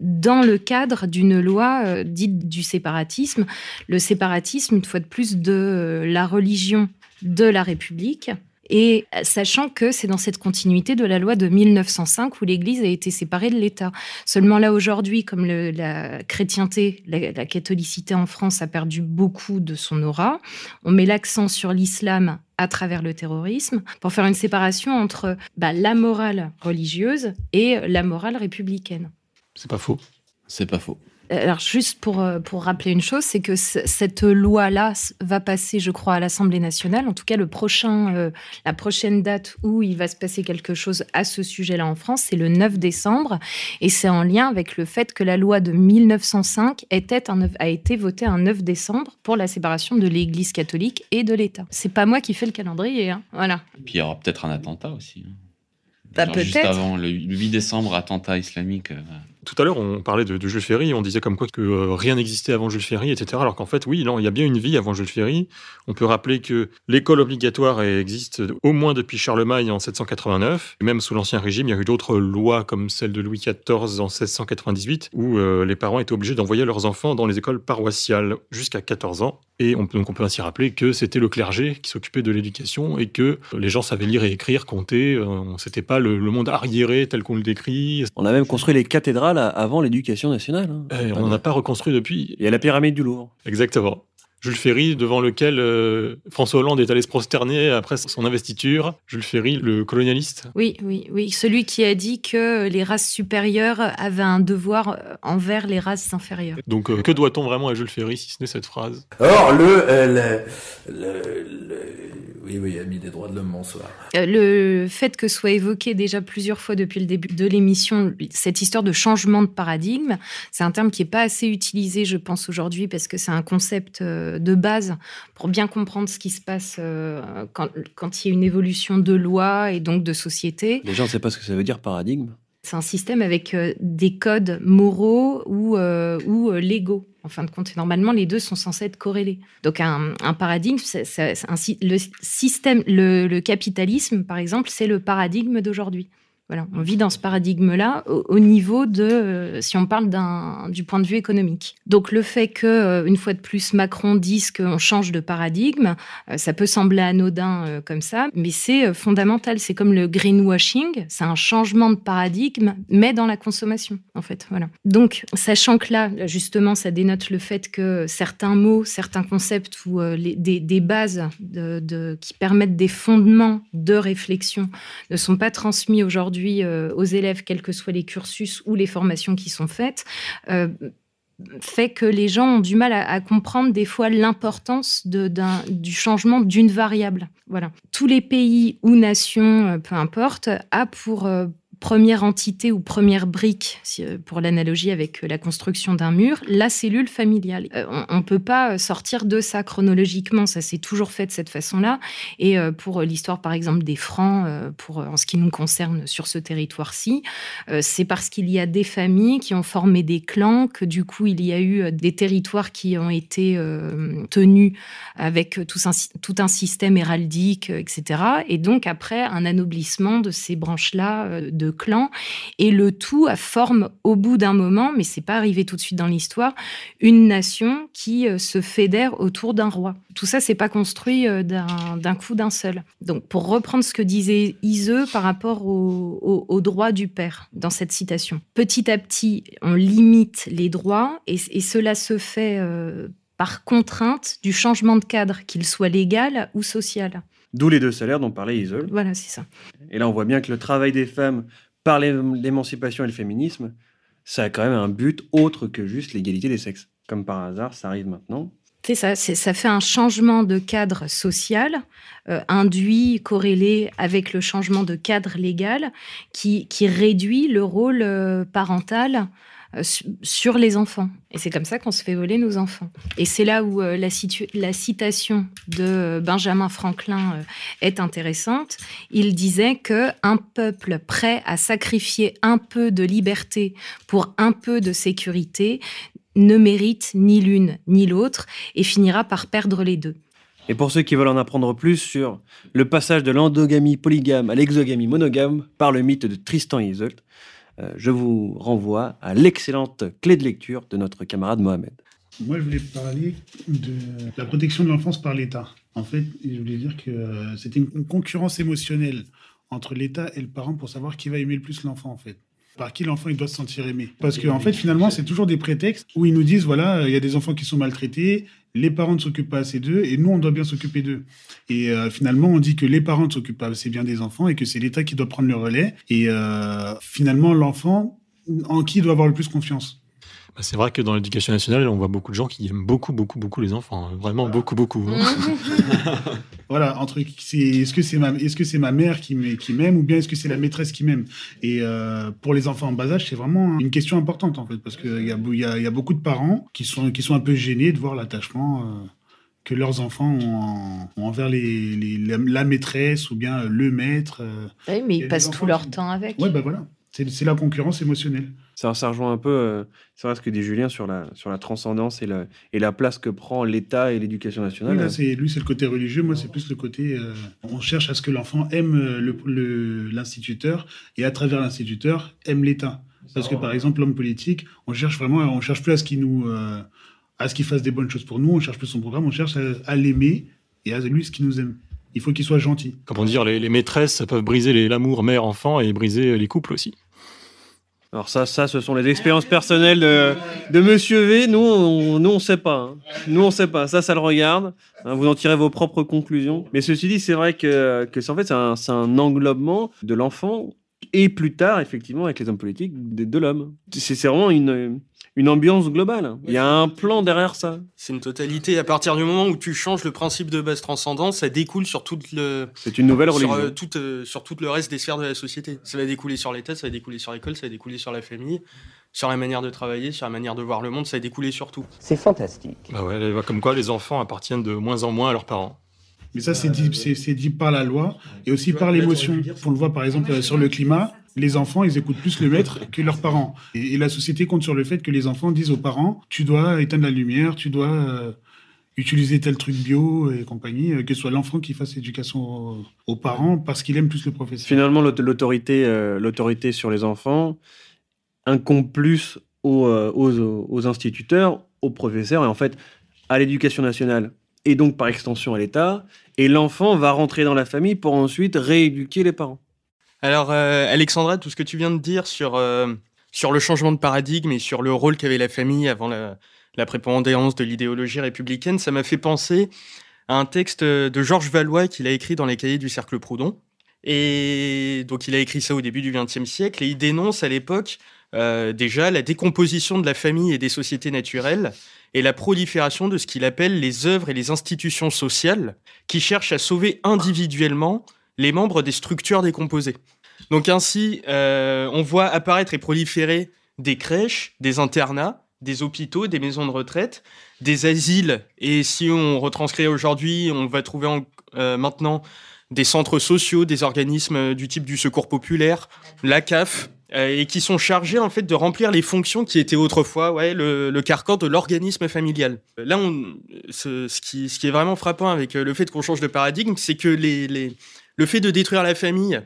dans le cadre d'une loi euh, dite du séparatisme. Le séparatisme, une fois de plus, de euh, la religion de la République. Et euh, sachant que c'est dans cette continuité de la loi de 1905 où l'Église a été séparée de l'État. Seulement là aujourd'hui, comme la chrétienté, la, catholicité en France a perdu beaucoup de son aura, on met l'accent sur l'islam à travers le terrorisme pour faire une séparation entre bah, la morale religieuse et la morale républicaine.
C'est pas faux.
C'est pas faux.
Alors juste pour, euh, pour rappeler une chose, c'est que cette loi-là va passer, je crois, à l'Assemblée nationale. En tout cas, le prochain, euh, la prochaine date où il va se passer quelque chose à ce sujet-là en France, c'est le 9 décembre. Et c'est en lien avec le fait que la loi de 1905 était un, a été votée un 9 décembre pour la séparation de l'Église catholique et de l'État. C'est pas moi qui fais le calendrier. Hein. Voilà.
Puis il y aura peut-être un attentat aussi. Hein.
Bah,
juste avant le 8 décembre, attentat islamique. Euh,
tout à l'heure, on parlait de, Jules Ferry, on disait comme quoi que euh, rien n'existait avant Jules Ferry, etc. Alors qu'en fait, oui, il y a bien une vie avant Jules Ferry. On peut rappeler que l'école obligatoire existe au moins depuis Charlemagne en 789. Même sous l'Ancien Régime, il y a eu d'autres lois comme celle de Louis XIV en 1698, où euh, les parents étaient obligés d'envoyer leurs enfants dans les écoles paroissiales jusqu'à 14 ans. Et on peut, donc on peut ainsi rappeler que c'était le clergé qui s'occupait de l'éducation et que les gens savaient lire et écrire, compter. Euh, c'était pas le, le monde arriéré tel qu'on le décrit.
On a même construit les cathédrales avant l'éducation nationale. Hein.
Eh, on n'en a pas reconstruit depuis.
Il y a la pyramide du Louvre.
Exactement. Jules Ferry, devant lequel euh, François Hollande est allé se prosterner après son investiture. Jules Ferry, le colonialiste.
Oui, oui, oui. Celui qui a dit que les races supérieures avaient un devoir envers les races inférieures.
Donc, euh, que doit-on vraiment à Jules Ferry, si ce n'est cette phrase?
Or, le, euh, le oui, oui, mis des droits de l'homme, bonsoir.
Euh, le fait que soit évoqué déjà plusieurs fois depuis le début de l'émission, cette histoire de changement de paradigme, c'est un terme qui n'est pas assez utilisé, je pense, aujourd'hui, parce que c'est un concept euh, de base pour bien comprendre ce qui se passe euh, quand, quand il y a une évolution de loi et donc de société.
Les gens ne savent pas ce que ça veut dire, paradigme.
C'est un système avec euh, des codes moraux ou, euh, ou euh, légaux. En fin de compte, normalement, les deux sont censés être corrélés. Donc, un, paradigme, le système, le capitalisme, par exemple, c'est le paradigme d'aujourd'hui. Voilà, on vit dans ce paradigme-là au, niveau de, euh, si on parle du point de vue économique. Donc le fait que, euh, une fois de plus, Macron dise qu'on change de paradigme, euh, ça peut sembler anodin comme ça, mais c'est fondamental. C'est comme le greenwashing, c'est un changement de paradigme, mais dans la consommation, en fait. Voilà. Donc, sachant que là, justement, ça dénote le fait que certains mots, certains concepts ou des, bases qui permettent des fondements de réflexion ne sont pas transmis aujourd'hui euh, aux élèves, quels que soient les cursus ou les formations qui sont faites, euh, fait que les gens ont du mal à, comprendre des fois l'importance du changement d'une variable. Voilà. Tous les pays ou nations, euh, peu importe, a pour première entité ou première brique, euh, pour l'analogie avec euh, la construction d'un mur, la cellule familiale. Euh, on ne peut pas sortir de ça chronologiquement, ça s'est toujours fait de cette façon-là. Et pour l'histoire, par exemple, des Francs, pour, en ce qui nous concerne sur ce territoire-ci, c'est parce qu'il y a des familles qui ont formé des clans, que du coup, il y a eu des territoires qui ont été tenus avec tout un, tout un système héraldique, etc. Et donc, après, un anoblissement de ces branches-là de clan et le tout forme au bout d'un moment, mais c'est pas arrivé tout de suite dans l'histoire, une nation qui euh, se fédère autour d'un roi. Tout ça, c'est pas construit euh, d'un coup d'un seul. Donc, pour reprendre ce que disait Iseux par rapport au, droit du père dans cette citation, petit à petit, on limite les droits et, cela se fait euh, par contrainte du changement de cadre, qu'il soit légal ou social.
D'où les deux salaires dont parlait Isol.
Voilà, c'est ça.
Et là, on voit bien que le travail des femmes par l'émancipation et le féminisme, ça a quand même un but autre que juste l'égalité des sexes. Comme par hasard, ça arrive maintenant.
C'est ça, ça fait un changement de cadre social euh, induit, corrélé avec le changement de cadre légal qui, qui réduit le rôle euh, parental sur les enfants. Et c'est comme ça qu'on se fait voler nos enfants. Et c'est là où la, la, citation de Benjamin Franklin est intéressante. Il disait que un peuple prêt à sacrifier un peu de liberté pour un peu de sécurité ne mérite ni l'une ni l'autre et finira par perdre les deux.
Et pour ceux qui veulent en apprendre plus sur le passage de l'endogamie polygame à l'exogamie monogame par le mythe de Tristan et euh, je vous renvoie à l'excellente clé de lecture de notre camarade Mohamed.
Moi, je voulais parler de la protection de l'enfance par l'État. En fait, je voulais dire que euh, c'était une concurrence émotionnelle entre l'État et le parent pour savoir qui va aimer le plus l'enfant, en fait par qui l'enfant doit se sentir aimé. Parce qu'en en fait, finalement, c'est toujours des prétextes où ils nous disent voilà, il y a des enfants qui sont maltraités, les parents ne s'occupent pas assez d'eux et nous, on doit bien s'occuper d'eux. Et euh, finalement, on dit que les parents ne s'occupent pas assez bien des enfants et que c'est l'État qui doit prendre le relais. Et euh, finalement, l'enfant, en qui il doit avoir le plus confiance?
C'est vrai que dans l'éducation nationale, on voit beaucoup de gens qui aiment beaucoup, beaucoup, beaucoup les enfants. Hein. Vraiment beaucoup, beaucoup. Hein. [laughs]
voilà, entre est-ce que c'est ma, est-ce que c'est ma mère qui m'aime ou bien est-ce que c'est la maîtresse qui m'aime? Et euh, pour les enfants en bas âge, c'est vraiment une question importante en fait, parce qu'il y a, y, a, y a beaucoup de parents qui sont, qui sont un peu gênés de voir l'attachement. Euh, que leurs enfants ont, envers les, la, maîtresse ou bien le maître. Euh.
oui, mais ils passent tout leur temps avec.
Oui, ben voilà. C'est la concurrence émotionnelle.
Ça, ça rejoint un peu euh, c'est ce que dit Julien sur la, sur la transcendance et la, et la place que prend l'État et l'éducation nationale.
Oui, lui, c'est le côté religieux. Moi, c'est plus le côté. Euh, on cherche à ce que l'enfant aime euh, l'instituteur et à travers l'instituteur aime l'État. Parce que par exemple, l'homme politique, on cherche vraiment, on cherche plus à ce qu'il nous, à ce qu'il fasse des bonnes choses pour nous. On cherche plus son programme. On cherche à, l'aimer et à lui ce qu'il nous aime. Il faut qu'il soit gentil.
Comment dire, les, les maîtresses peuvent briser l'amour mère-enfant et briser les couples aussi.
Alors ça, ça, ce sont les expériences personnelles de, de Monsieur V. Nous, on, nous, on sait pas. Hein. Nous, on sait pas. Ça, ça le regarde. Hein, vous en tirez vos propres conclusions. Mais ceci dit, c'est vrai que, que en fait, c'est un, un, englobement de l'enfant et plus tard, effectivement, avec les hommes politiques, de l'homme. C'est vraiment une, une ambiance globale. Il y a un plan derrière ça.
C'est une totalité. À partir du moment où tu changes le principe de base transcendance, ça découle sur tout le.
C'est une nouvelle religion.
Sur, euh, tout, euh, sur tout le reste des sphères de la société. Ça va découler sur l'État, ça va découler sur l'école, ça va découler sur la famille, sur la manière de travailler, sur la manière de voir le monde, ça va découler sur tout.
C'est fantastique.
Bah ouais, comme quoi les enfants appartiennent de moins en moins à leurs parents.
Mais ça, c'est dit, c'est dit par la loi et aussi par l'émotion. On le voit par exemple sur le climat les enfants, ils écoutent plus le maître que leurs parents. Et, la société compte sur le fait que les enfants disent aux parents, tu dois éteindre la lumière, tu dois euh, utiliser tel truc bio et compagnie, euh, que ce soit l'enfant qui fasse éducation aux, parents parce qu'il aime plus le professeur.
Finalement, l'autorité, euh, l'autorité sur les enfants incombe plus aux, instituteurs, aux professeurs et en fait à l'éducation nationale et donc par extension à l'État. Et l'enfant va rentrer dans la famille pour ensuite rééduquer les parents.
Alors, euh, Alexandra, tout ce que tu viens de dire sur, euh, sur le changement de paradigme et sur le rôle qu'avait la famille avant la, prépondérance de l'idéologie républicaine, ça m'a fait penser à un texte de Georges Valois qu'il a écrit dans les cahiers du Cercle Proudhon. Et donc, il a écrit ça au début du XXe siècle et il dénonce à l'époque euh, déjà la décomposition de la famille et des sociétés naturelles et la prolifération de ce qu'il appelle les œuvres et les institutions sociales qui cherchent à sauver individuellement les membres des structures décomposées. Donc ainsi, euh, on voit apparaître et proliférer des crèches, des internats, des hôpitaux, des maisons de retraite, des asiles, et si on retranscrit aujourd'hui, on va trouver euh, maintenant des centres sociaux, des organismes du type du Secours populaire, la CAF, euh, et qui sont chargés en fait de remplir les fonctions qui étaient autrefois ouais, le, le carcan de l'organisme familial. Là, ce, qui, est vraiment frappant avec le fait qu'on change de paradigme, c'est que les, le fait de détruire la famille,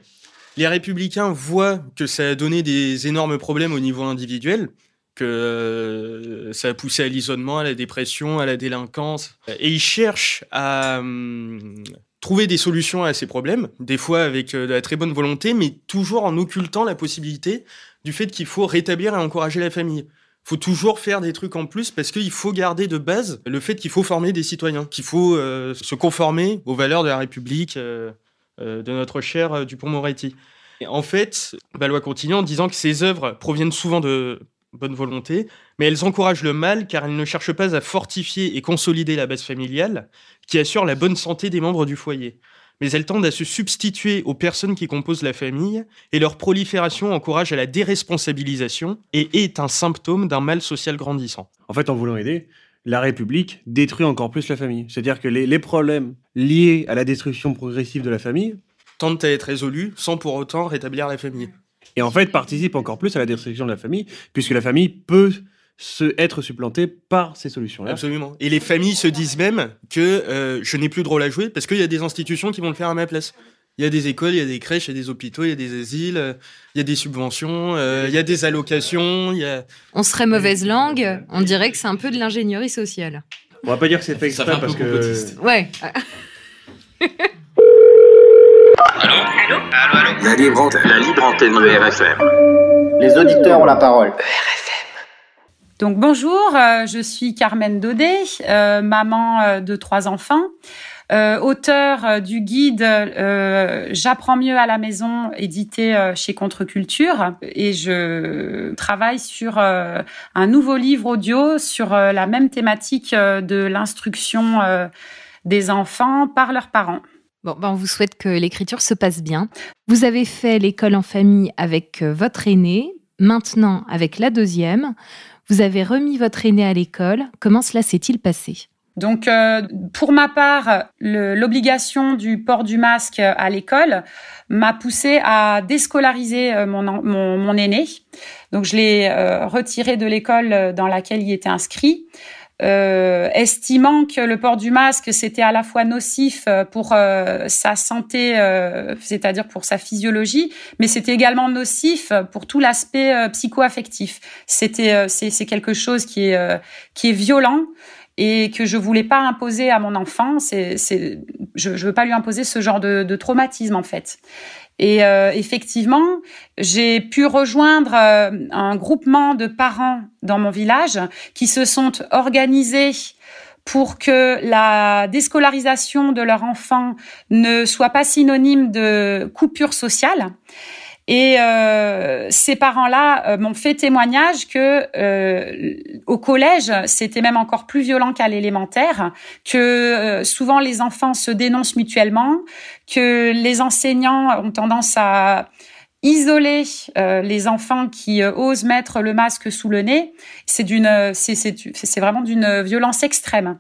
les républicains voient que ça a donné des énormes problèmes au niveau individuel, que euh, ça a poussé à l'isolement, à la dépression, à la délinquance. Et ils cherchent à hum, trouver des solutions à ces problèmes, des fois avec euh, de la très bonne volonté, mais toujours en occultant la possibilité du fait qu'il faut rétablir et encourager la famille. Il faut toujours faire des trucs en plus parce qu'il faut garder de base le fait qu'il faut former des citoyens, qu'il faut euh, se conformer aux valeurs de la République. De notre cher euh, Dupont-Moretti. En fait, Valois continue en disant que ces œuvres proviennent souvent de bonne volonté, mais elles encouragent le mal car elles ne cherchent pas à fortifier et consolider la base familiale qui assure la bonne santé des membres du foyer. Mais elles tendent à se substituer aux personnes qui composent la famille et leur prolifération encourage à la déresponsabilisation et est un symptôme d'un mal social grandissant.
En fait, en voulant aider, la République détruit encore plus la famille. C'est-à-dire que les, les problèmes liés à la destruction progressive de la famille
Tentent à être résolus sans pour autant rétablir la famille.
et en fait participent encore plus à la destruction de la famille, puisque la famille peut se être supplantée par ces solutions-là.
Absolument. Et les familles se disent même que euh, je n'ai plus de rôle à jouer parce qu'il y a des institutions qui vont le faire à ma place. Il y a des écoles, il y a des crèches, il y a des hôpitaux, il y a des asiles, euh, il y a des subventions, euh, il y a des allocations, il y a...
On serait mauvaise langue, on dirait que c'est un peu de l'ingénierie sociale.
On va pas dire que c'est fait exprès parce que.
Ouais.
La libre antenne. La libre antenne de RFM.
Les auditeurs ont la parole.
Donc bonjour, euh, je suis Carmen Daudet, euh, maman euh, de trois enfants, euh, auteur euh, du guide euh, J'apprends mieux à la maison, édité euh, chez Contre-Culture, et je travaille sur euh, un nouveau livre audio sur euh, la même thématique euh, de l'instruction euh, des enfants par leurs parents.
Bon, ben on vous souhaite que l'écriture se passe bien. Vous avez fait l'école en famille avec euh, votre aîné, maintenant avec la deuxième. Vous avez remis votre aîné à l'école. Comment cela s'est-il passé?
Donc, euh, pour ma part, l'obligation du port du masque à l'école m'a poussé à déscolariser euh, mon, aîné. Donc, je l'ai euh, retiré de l'école dans laquelle il était inscrit. euh, estimant que le port du masque c'était à la fois nocif pour sa santé, c'est-à-dire pour sa physiologie, mais c'était également nocif pour tout l'aspect psycho-affectif. C'était c'est quelque chose qui est qui est violent et que je voulais pas imposer à mon enfant. C'est je je veux pas lui imposer ce genre de, de traumatisme en fait. Et euh, effectivement, j'ai pu rejoindre euh, un groupement de parents dans mon village qui se sont organisés pour que la déscolarisation de leur enfant ne soit pas synonyme de coupure sociale. Et euh, ces parents-là euh, m'ont fait témoignage que euh, au collège, c'était même encore plus violent qu'à l'élémentaire, que euh, souvent les enfants se dénoncent mutuellement, que les enseignants ont tendance à isoler euh, les enfants qui osent mettre le masque sous le nez. C'est d'une, c'est c'est vraiment d'une violence extrême.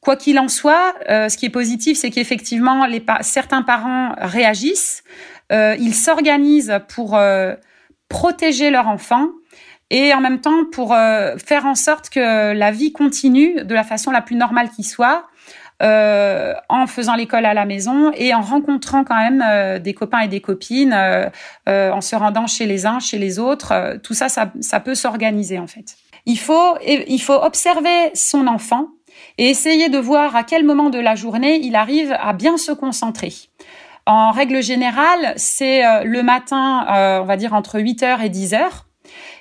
Quoi qu'il en soit, ce qui est positif, c'est qu'effectivement, certains parents réagissent, ils s'organisent pour euh, protéger leur enfant et en même temps pour euh, faire en sorte que la vie continue de la façon la plus normale qui soit, euh, en faisant l'école à la maison et en rencontrant quand même euh, des copains et des copines, euh, euh, en se rendant chez les uns, chez les autres. Euh, tout ça, ça, ça peut s'organiser en fait. Il faut, il faut observer son enfant et essayer de voir à quel moment de la journée il arrive à bien se concentrer. En règle générale, c'est euh, le matin, euh, on va dire entre 8h et 10h,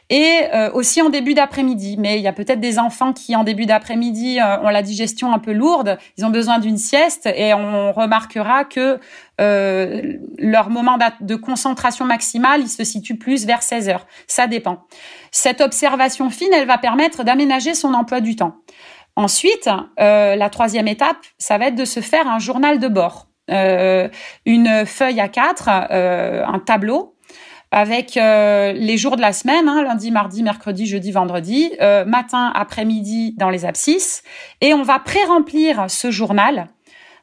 et euh, aussi en début d'après-midi. Mais il y a peut-être des enfants qui, en début d'après-midi, euh, ont la digestion un peu lourde, ils ont besoin d'une sieste, et on remarquera que euh, leur moment de concentration maximale, il se situe plus vers 16 heures. Ça dépend. Cette observation fine, elle va permettre d'aménager son emploi du temps. Ensuite, euh, la troisième étape, ça va être de se faire un journal de bord. Euh, une feuille à quatre, euh, un tableau avec euh, les jours de la semaine, hein, lundi, mardi, mercredi, jeudi, vendredi, matin, après-midi dans les abscisses, et on va pré-remplir ce journal.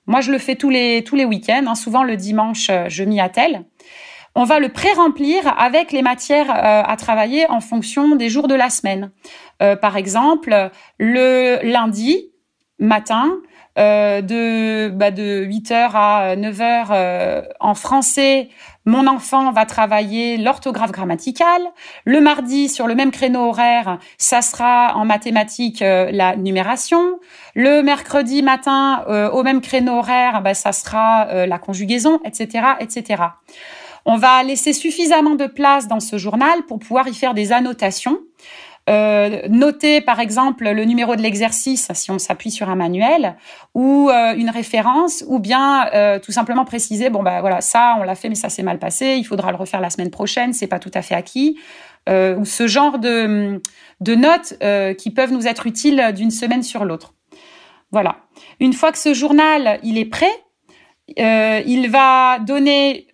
Moi, je le fais tous les tous les week-ends. hein, souvent le dimanche, je m'y attelle. On va le pré-remplir avec les matières à travailler en fonction des jours de la semaine. Par exemple, le lundi matin, de, bah, de 8h à 9h euh, en français, mon enfant va travailler l'orthographe grammaticale. Le mardi, sur le même créneau horaire, ça sera en mathématiques euh, la numération. Le mercredi matin, euh, au même créneau horaire, bah, ça sera euh, la conjugaison, etc., etc. On va laisser suffisamment de place dans ce journal pour pouvoir y faire des annotations. Euh, noter par exemple le numéro de l'exercice si on s'appuie sur un manuel ou euh, une référence ou bien euh, tout simplement préciser bon bah voilà ça on l'a fait mais ça s'est mal passé il faudra le refaire la semaine prochaine c'est pas tout à fait acquis ou ce genre de, de notes qui peuvent nous être utiles d'une semaine sur l'autre. Voilà. Une fois que ce journal il est prêt, il va donner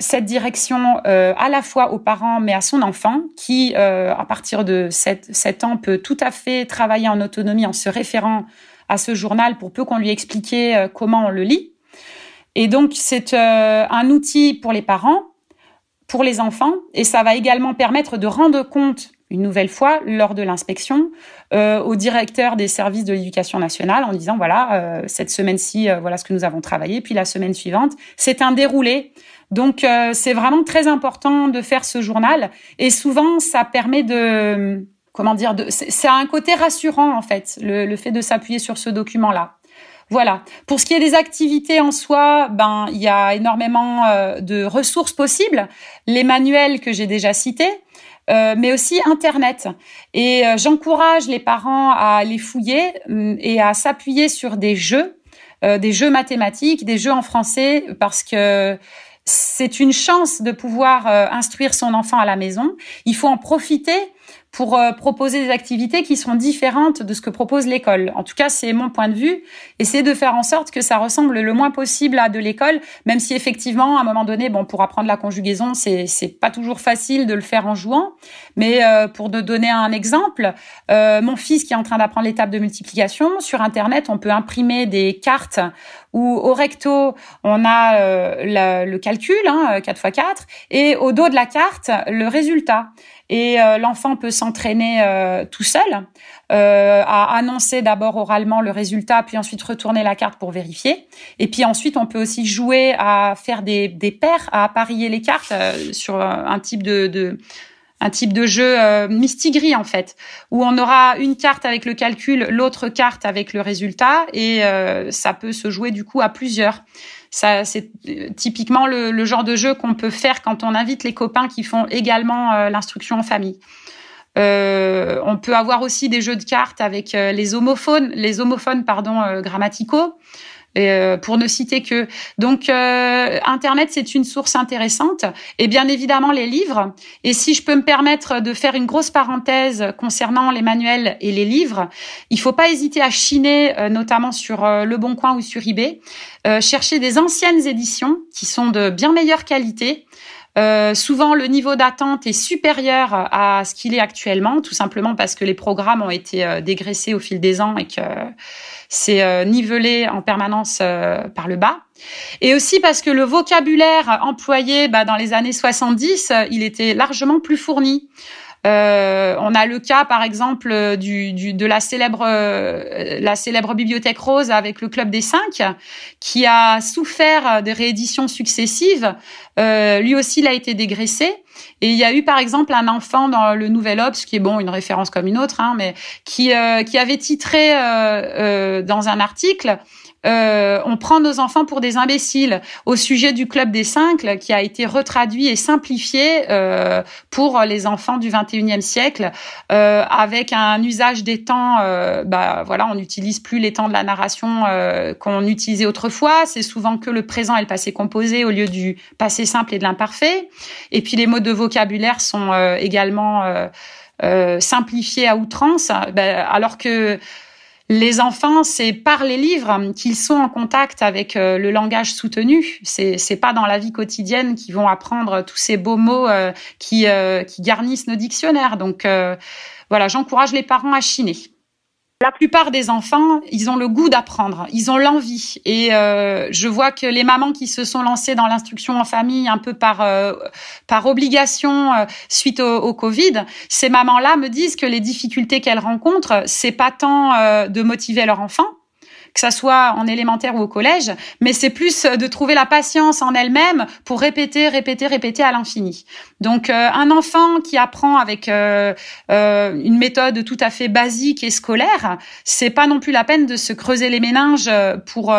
cette direction euh, à la fois aux parents mais à son enfant qui, euh, à partir de 7, ans, peut tout à fait travailler en autonomie en se référant à ce journal pour peu qu'on lui explique euh, comment on le lit. Et donc c'est un outil pour les parents, pour les enfants, et ça va également permettre de rendre compte une nouvelle fois lors de l'inspection au directeur des services de l'éducation nationale en disant voilà cette semaine-ci voilà ce que nous avons travaillé puis la semaine suivante c'est un déroulé donc euh, c'est vraiment très important de faire ce journal et souvent ça permet de comment dire de c'est un côté rassurant en fait le, fait de s'appuyer sur ce document là. Voilà. Pour ce qui est des activités en soi, ben il y a énormément euh, de ressources possibles, les manuels que j'ai déjà cités, euh, mais aussi Internet. Et j'encourage les parents à les fouiller hum, et à s'appuyer sur des jeux, des jeux mathématiques, des jeux en français, parce que c'est une chance de pouvoir euh, instruire son enfant à la maison. Il faut en profiter pour euh, proposer des activités qui sont différentes de ce que propose l'école. En tout cas, c'est mon point de vue. Essayer de faire en sorte que ça ressemble le moins possible à de l'école, même si effectivement, à un moment donné, bon, pour apprendre la conjugaison, c'est c'est pas toujours facile de le faire en jouant. Mais euh, pour donner un exemple, euh, mon fils qui est en train d'apprendre l'étape de multiplication sur Internet, on peut imprimer des cartes où au recto on a le calcul, hein, 4 x 4, et au dos de la carte le résultat et euh, l'enfant peut s'entraîner euh, tout seul euh, à annoncer d'abord oralement le résultat, puis ensuite retourner la carte pour vérifier. Et puis ensuite, on peut aussi jouer à faire des, paires, à parier les cartes sur un type de, de un type de jeu euh, mistigris en fait, où on aura une carte avec le calcul, l'autre carte avec le résultat, et ça peut se jouer du coup à plusieurs. C'est euh, typiquement le, genre de jeu qu'on peut faire quand on invite les copains qui font également euh, l'instruction en famille. Euh, on peut avoir aussi des jeux de cartes avec les homophones, les homophones pardon grammaticaux. Euh, pour ne citer que. Donc, euh, Internet, c'est une source intéressante. Et bien évidemment, les livres. Et si je peux me permettre de faire une grosse parenthèse concernant les manuels et les livres, il faut pas hésiter à chiner, euh, notamment sur Le Bon Coin ou sur eBay, chercher des anciennes éditions qui sont de bien meilleure qualité. Euh, souvent, le niveau d'attente est supérieur à ce qu'il est actuellement, tout simplement parce que les programmes ont été euh, dégraissés au fil des ans et que c'est euh, nivelé en permanence par le bas. Et aussi parce que le vocabulaire employé bah, dans les années 70, il était largement plus fourni. Euh, on a le cas, par exemple, du, du, de la célèbre, euh, la célèbre bibliothèque rose avec le Club des Cinq, qui a souffert de rééditions successives. Euh, lui aussi, il a été dégraissé. Et il y a eu, par exemple, un enfant dans le Nouvel Obs, qui est bon, une référence comme une autre, hein, mais qui, qui avait titré dans un article euh, on prend nos enfants pour des imbéciles. Au sujet du club des cinq qui a été retraduit et simplifié euh, pour les enfants du 21e siècle euh, avec un usage des temps bah voilà on n'utilise plus les temps de la narration qu'on utilisait autrefois. C'est souvent que le présent et le passé composé au lieu du passé simple et de l'imparfait. Et puis les mots de vocabulaire sont également simplifiés à outrance. Bah, alors que les enfants, c'est par les livres qu'ils sont en contact avec euh, le langage soutenu. C'est c'est pas dans la vie quotidienne qu'ils vont apprendre tous ces beaux mots euh, qui euh, qui garnissent nos dictionnaires. Donc voilà, j'encourage les parents à chiner. La plupart des enfants, ils ont le goût d'apprendre, ils ont l'envie. Et euh, je vois que les mamans qui se sont lancées dans l'instruction en famille un peu par euh, par obligation euh, suite au, au, Covid, ces mamans-là me disent que les difficultés qu'elles rencontrent, c'est pas tant de motiver leur enfant, que ça soit en élémentaire ou au collège, mais c'est plus de trouver la patience en elle-même pour répéter, répéter, répéter à l'infini. Donc euh, un enfant qui apprend avec euh, euh, une méthode tout à fait basique et scolaire, c'est pas non plus la peine de se creuser les méninges pour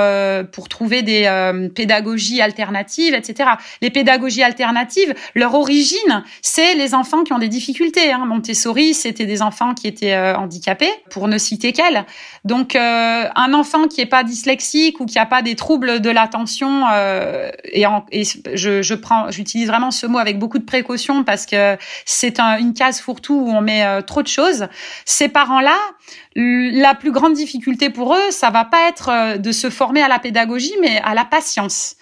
pour trouver des pédagogies alternatives, etc. Les pédagogies alternatives, leur origine, c'est les enfants qui ont des difficultés. Hein. Montessori, c'était des enfants qui étaient handicapés, pour ne citer qu'elle. Donc un enfant qui est pas dyslexique ou qui a pas des troubles de l'attention, euh, et, je, je prends, j'utilise vraiment ce mot avec beaucoup de précaution parce que c'est un, une case fourre-tout où on met euh, trop de choses. Ces parents-là, la plus grande difficulté pour eux, ça va pas être euh, de se former à la pédagogie, mais à la patience,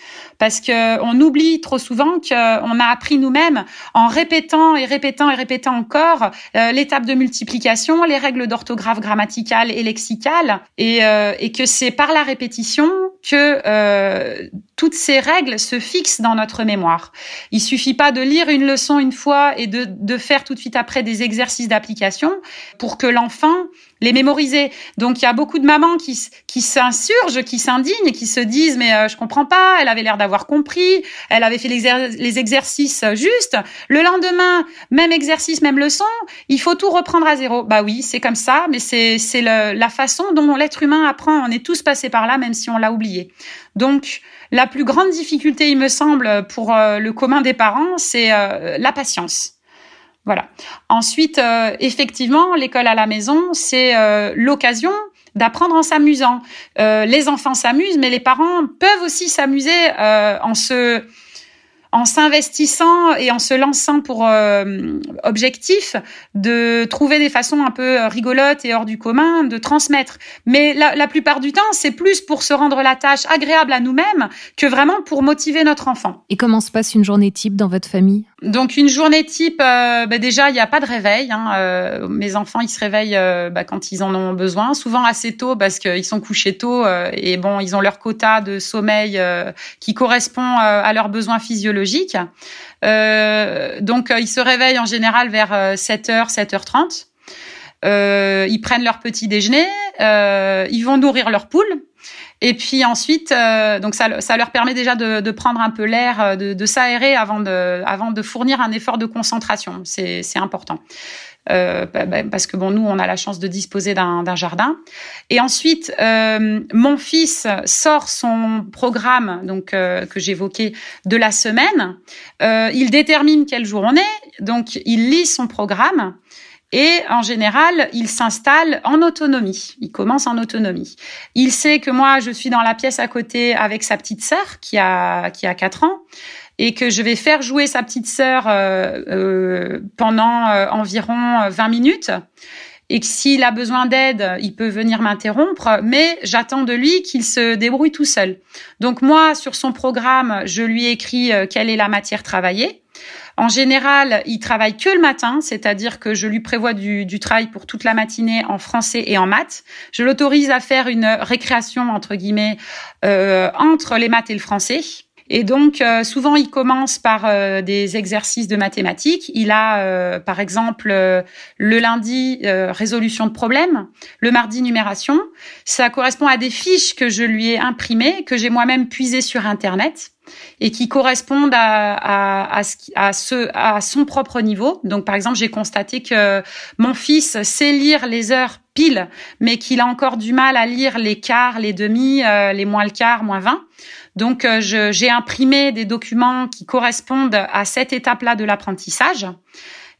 parce que on oublie trop souvent qu'on a appris nous-mêmes en répétant et répétant et répétant encore euh, l'étape de multiplication, les règles d'orthographe grammaticale et lexicale, et, euh, que c'est par la répétition que euh, toutes ces règles se fixent dans notre mémoire. Il suffit pas de lire une leçon une fois et de faire tout de suite après des exercices d'application pour que l'enfant les mémoriser. Donc il y a beaucoup de mamans qui, s'insurgent, qui s'indignent qui se disent mais euh, je comprends pas, elle avait l'air d'avoir compris, elle avait fait les exercices justes. Le lendemain, même exercice, même leçon, il faut tout reprendre à zéro. Bah oui, c'est comme ça, mais c'est c'est la façon dont l'être humain apprend. On est tous passés par là, même si on l'a oublié. Donc la plus grande difficulté, il me semble, pour euh, le commun des parents, c'est euh, la patience. Voilà. Ensuite, euh, effectivement, l'école à la maison, c'est l'occasion d'apprendre en s'amusant. les enfants s'amusent, mais les parents peuvent aussi s'amuser en se en s'investissant et en se lançant pour euh, objectif de trouver des façons un peu rigolotes et hors du commun de transmettre. Mais la, la plupart du temps, c'est plus pour se rendre la tâche agréable à nous-mêmes que vraiment pour motiver notre enfant.
Et comment se passe une journée type dans votre famille?
Donc une journée type, euh, bah déjà il n'y a pas de réveil. Hein, euh, mes enfants ils se réveillent euh, bah, quand ils en ont besoin, souvent assez tôt parce qu'ils sont couchés tôt et bon ils ont leur quota de sommeil qui correspond à leurs besoins physiologiques donc, ils se réveillent en général vers 7h, euh, 7h30. Euh, ils prennent leur petit déjeuner, ils vont nourrir leur poule. Et puis ensuite, euh, donc ça, ça, leur permet déjà de, de prendre un peu l'air, de, de s'aérer avant de, avant de fournir un effort de concentration. C'est important. Euh, bah, bah, parce que bon, nous, on a la chance de disposer d'un jardin. Et ensuite, euh, mon fils sort son programme, donc euh, que j'évoquais de la semaine. Euh, il détermine quel jour on est, donc il lit son programme. Et en général, il s'installe en autonomie. Il commence en autonomie. Il sait que moi, je suis dans la pièce à côté avec sa petite sœur qui a qui a quatre ans et que je vais faire jouer sa petite sœur euh, euh, pendant euh, environ 20 minutes et que s'il a besoin d'aide, il peut venir m'interrompre, mais j'attends de lui qu'il se débrouille tout seul. Donc moi, sur son programme, je lui écris quelle est la matière travaillée. En général, il travaille que le matin, c'est-à-dire que je lui prévois du, du, travail pour toute la matinée en français et en maths. Je l'autorise à faire une récréation entre guillemets euh, entre les maths et le français. Et donc, euh, souvent, il commence par euh, des exercices de mathématiques. Il a, euh, par exemple, le lundi, résolution de problèmes, le mardi, numération. Ça correspond à des fiches que je lui ai imprimées, que j'ai moi-même puisées sur Internet et qui correspondent à, à, ce, à son propre niveau. Donc, par exemple, j'ai constaté que mon fils sait lire les heures pile, mais qu'il a encore du mal à lire les quarts, les demi, les moins le quart, moins 20. Donc, euh, j'ai imprimé des documents qui correspondent à cette étape-là de l'apprentissage.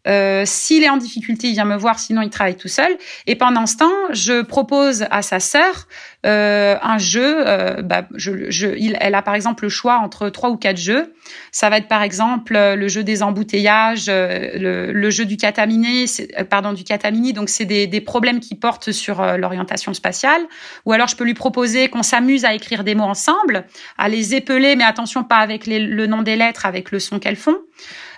Euh, S'il est en difficulté, il vient me voir, sinon il travaille tout seul. Et pendant ce temps, je propose à sa sœur euh, un jeu. Euh, bah, je, je, il, elle a par exemple le choix entre trois ou quatre jeux. Ça va être par exemple euh, le jeu des embouteillages, euh, le, le, jeu du cataminé, pardon du catamini. Donc c'est des, des, problèmes qui portent sur l'orientation spatiale. Ou alors je peux lui proposer qu'on s'amuse à écrire des mots ensemble, à les épeler, mais attention pas avec les, le nom des lettres, avec le son qu'elles font.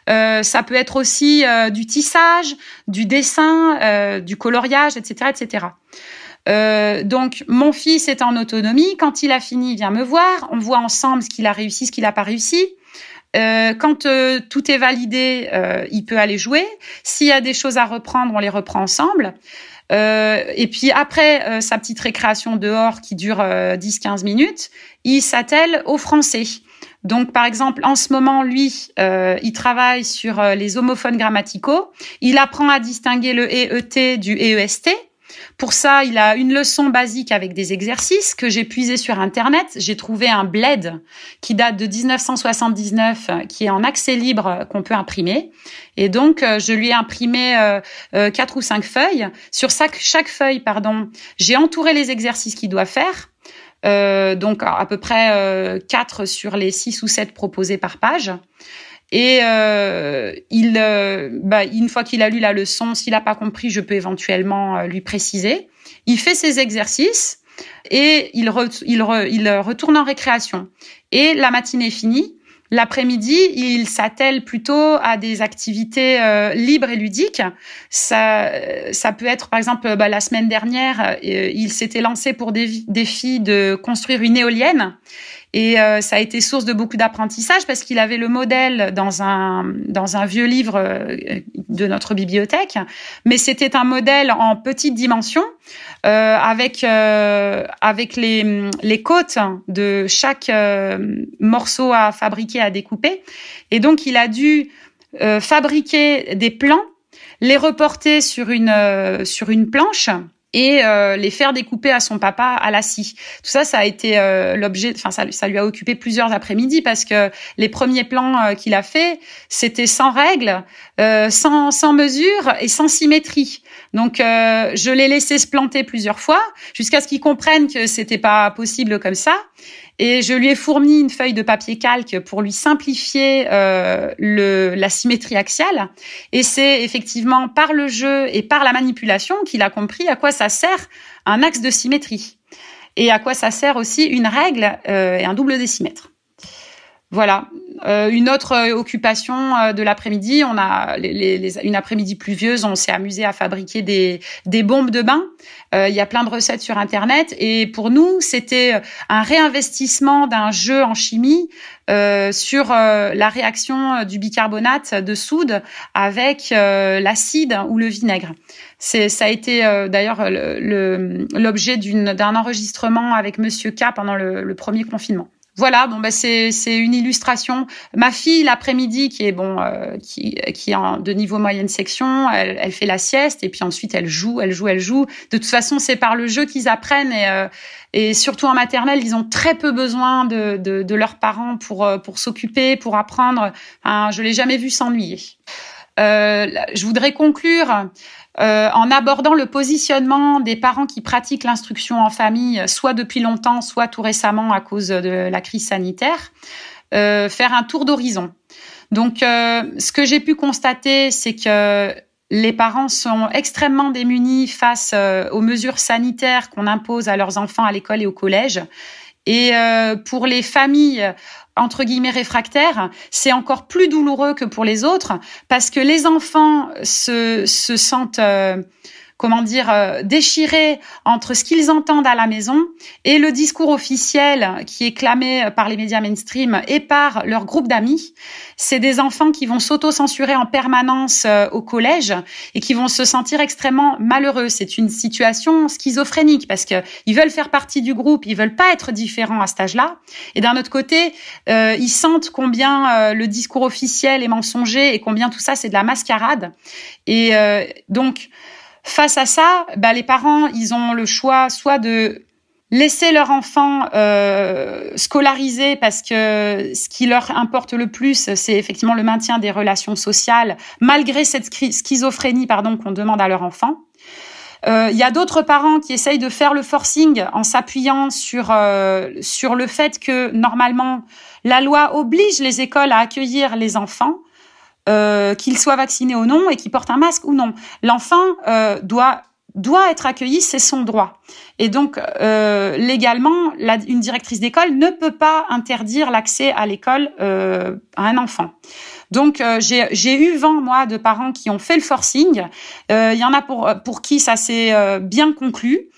Euh, ça peut être aussi euh, du tissage, du dessin, euh, du coloriage, etc., etc. donc mon fils est en autonomie. Quand il a fini, il vient me voir. On voit ensemble ce qu'il a réussi, ce qu'il n'a pas réussi. quand tout est validé, il peut aller jouer. S'il y a des choses à reprendre, on les reprend ensemble. et puis après sa petite récréation dehors qui dure 10-15 minutes, il s'attelle au français. Donc, par exemple, en ce moment, lui, euh, il travaille sur euh, les homophones grammaticaux. Il apprend à distinguer le EET du EEST. Pour ça, il a une leçon basique avec des exercices que j'ai puisé sur Internet. J'ai trouvé un bled qui date de 1979, qui est en accès libre, qu'on peut imprimer. Et donc, euh, je lui ai imprimé quatre ou cinq feuilles. Sur chaque, feuille, pardon, j'ai entouré les exercices qu'il doit faire donc à peu près 4 sur les 6 ou 7 proposés par page. Et il, bah, une fois qu'il a lu la leçon, s'il n'a pas compris, je peux éventuellement lui préciser. Il fait ses exercices et il, il, il retourne en récréation. Et la matinée est finie. L'après-midi, il s'attelle plutôt à des activités euh, libres et ludiques. Ça, ça peut être, par exemple, bah, la semaine dernière, euh, il s'était lancé pour des défi de construire une éolienne. Et euh, ça a été source de beaucoup d'apprentissage parce qu'il avait le modèle dans un, dans un vieux livre euh, de notre bibliothèque, mais c'était un modèle en petite dimension euh, avec, avec les, les côtes de chaque morceau à fabriquer, à découper. Et donc, il a dû fabriquer des plans, les reporter sur une, sur une planche et euh, les faire découper à son papa à la scie. Tout ça, ça a été euh, l'objet, enfin ça, ça, lui a occupé plusieurs après-midi parce que les premiers plans euh, qu'il a fait, c'était sans règles, sans, sans mesure et sans symétrie. Donc je l'ai laissé se planter plusieurs fois jusqu'à ce qu'il comprenne que c'était pas possible comme ça. Et je lui ai fourni une feuille de papier calque pour lui simplifier euh, le, la symétrie axiale. Et c'est effectivement par le jeu et par la manipulation qu'il a compris à quoi ça sert un axe de symétrie et à quoi ça sert aussi une règle euh, et un double décimètre. Voilà. Euh, une autre euh, occupation euh, de l'après-midi, on a les, les, une après-midi pluvieuse, on s'est amusé à fabriquer des, des bombes de bain. Il y a plein de recettes sur Internet et pour nous, c'était un réinvestissement d'un jeu en chimie euh, sur la réaction du bicarbonate de soude avec l'acide ou le vinaigre. C'est, ça a été d'ailleurs l'objet d'un enregistrement avec Monsieur K pendant le, le premier confinement. Voilà, bon bah c'est c'est une illustration. Ma fille l'après-midi qui est bon euh, qui qui est en, de niveau moyenne section, elle, elle, fait la sieste et puis ensuite elle joue, elle joue, elle joue. De toute façon, c'est par le jeu qu'ils apprennent et euh, et surtout en maternelle, ils ont très peu besoin de de, de leurs parents pour euh, pour s'occuper, pour apprendre. Enfin, je l'ai jamais vu s'ennuyer. Euh, je voudrais conclure euh, en abordant le positionnement des parents qui pratiquent l'instruction en famille, soit depuis longtemps, soit tout récemment à cause de la crise sanitaire, euh, faire un tour d'horizon. Donc, euh, ce que j'ai pu constater, c'est que les parents sont extrêmement démunis face euh, aux mesures sanitaires qu'on impose à leurs enfants à l'école et au collège. Et euh, pour les familles entre guillemets réfractaires, c'est encore plus douloureux que pour les autres parce que les enfants se, se sentent euh, comment dire, euh, déchirés entre ce qu'ils entendent à la maison et le discours officiel qui est clamé par les médias mainstream et par leur groupe d'amis. C'est des enfants qui vont s'auto-censurer en permanence euh, au collège et qui vont se sentir extrêmement malheureux. C'est une situation schizophrénique parce que ils veulent faire partie du groupe, ils veulent pas être différents à cet âge-là. Et d'un autre côté, euh, ils sentent combien le discours officiel est mensonger et combien tout ça c'est de la mascarade. Et donc Face à ça, bah, les parents, ils ont le choix soit de laisser leur enfant euh, scolariser parce que ce qui leur importe le plus, c'est effectivement le maintien des relations sociales, malgré cette schizophrénie pardon qu'on demande à leur enfant. Euh, il y a d'autres parents qui essayent de faire le forcing en s'appuyant sur euh, sur le fait que normalement la loi oblige les écoles à accueillir les enfants euh, qu'il soit vacciné ou non et qu'il porte un masque ou non. L'enfant euh, doit doit être accueilli, c'est son droit. Et donc, euh, légalement, une directrice d'école ne peut pas interdire l'accès à l'école euh, à un enfant. Donc, euh, j'ai eu vent, moi, de parents qui ont fait le forcing. Il y en a pour, pour qui ça s'est bien conclu.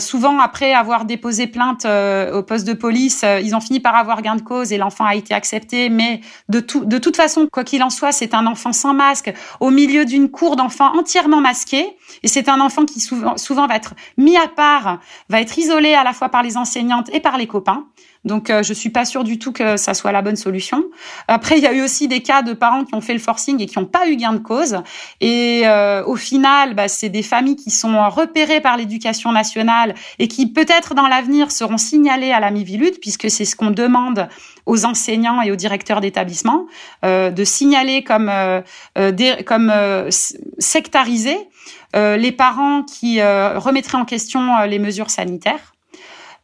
Souvent, après avoir déposé plainte au poste de police, ils ont fini par avoir gain de cause et l'enfant a été accepté. Mais de, tout, de toute façon, quoi qu'il en soit, c'est un enfant sans masque au milieu d'une cour d'enfants entièrement masqués. Et c'est un enfant qui souvent, souvent va être mis part, va être isolé à la fois par les enseignantes et par les copains. Donc, euh, je suis pas sûre du tout que ça soit la bonne solution. Après, il y a eu aussi des cas de parents qui ont fait le forcing et qui n'ont pas eu gain de cause. Et euh, au final, bah, c'est des familles qui sont repérées par l'éducation nationale et qui peut-être dans l'avenir seront signalées à la Mivilude, puisque c'est ce qu'on demande aux enseignants et aux directeurs d'établissement euh, de signaler comme des, comme sectarisés les parents qui remettraient en question les mesures sanitaires.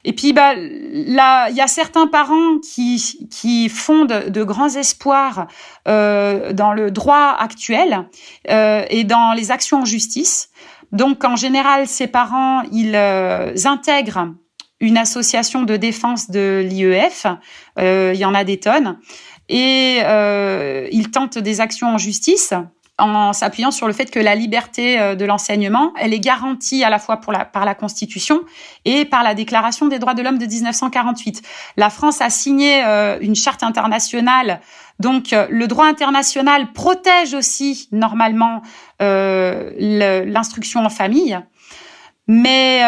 Et puis, bah, là, il y a certains parents qui, qui de, grands espoirs euh, dans le droit actuel euh, et dans les actions en justice. Donc, en général, ces parents, ils euh, intègrent une association de défense de l'IEF. Euh, il y en a des tonnes. Et euh, ils tentent des actions en justice en s'appuyant sur le fait que la liberté euh, de l'enseignement, elle est garantie à la fois par la Constitution et par la Déclaration des droits de l'homme de 1948. La France a signé euh, une charte internationale, donc euh, le droit international protège aussi normalement l'instruction en famille, mais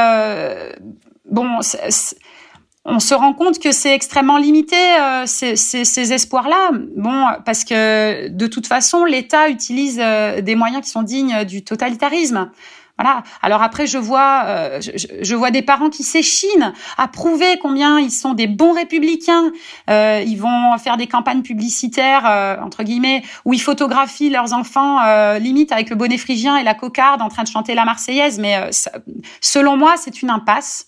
bon on se rend compte que c'est extrêmement limité euh, ces, ces, espoirs-là. Bon, parce que de toute façon, l'État utilise euh, des moyens qui sont dignes du totalitarisme. Voilà. Alors après, je vois, euh, je, vois des parents qui s'échinent à prouver combien ils sont des bons républicains. ils vont faire des campagnes publicitaires entre guillemets où ils photographient leurs enfants limite avec le bonnet phrygien et la cocarde en train de chanter la Marseillaise. Mais selon moi, c'est une impasse.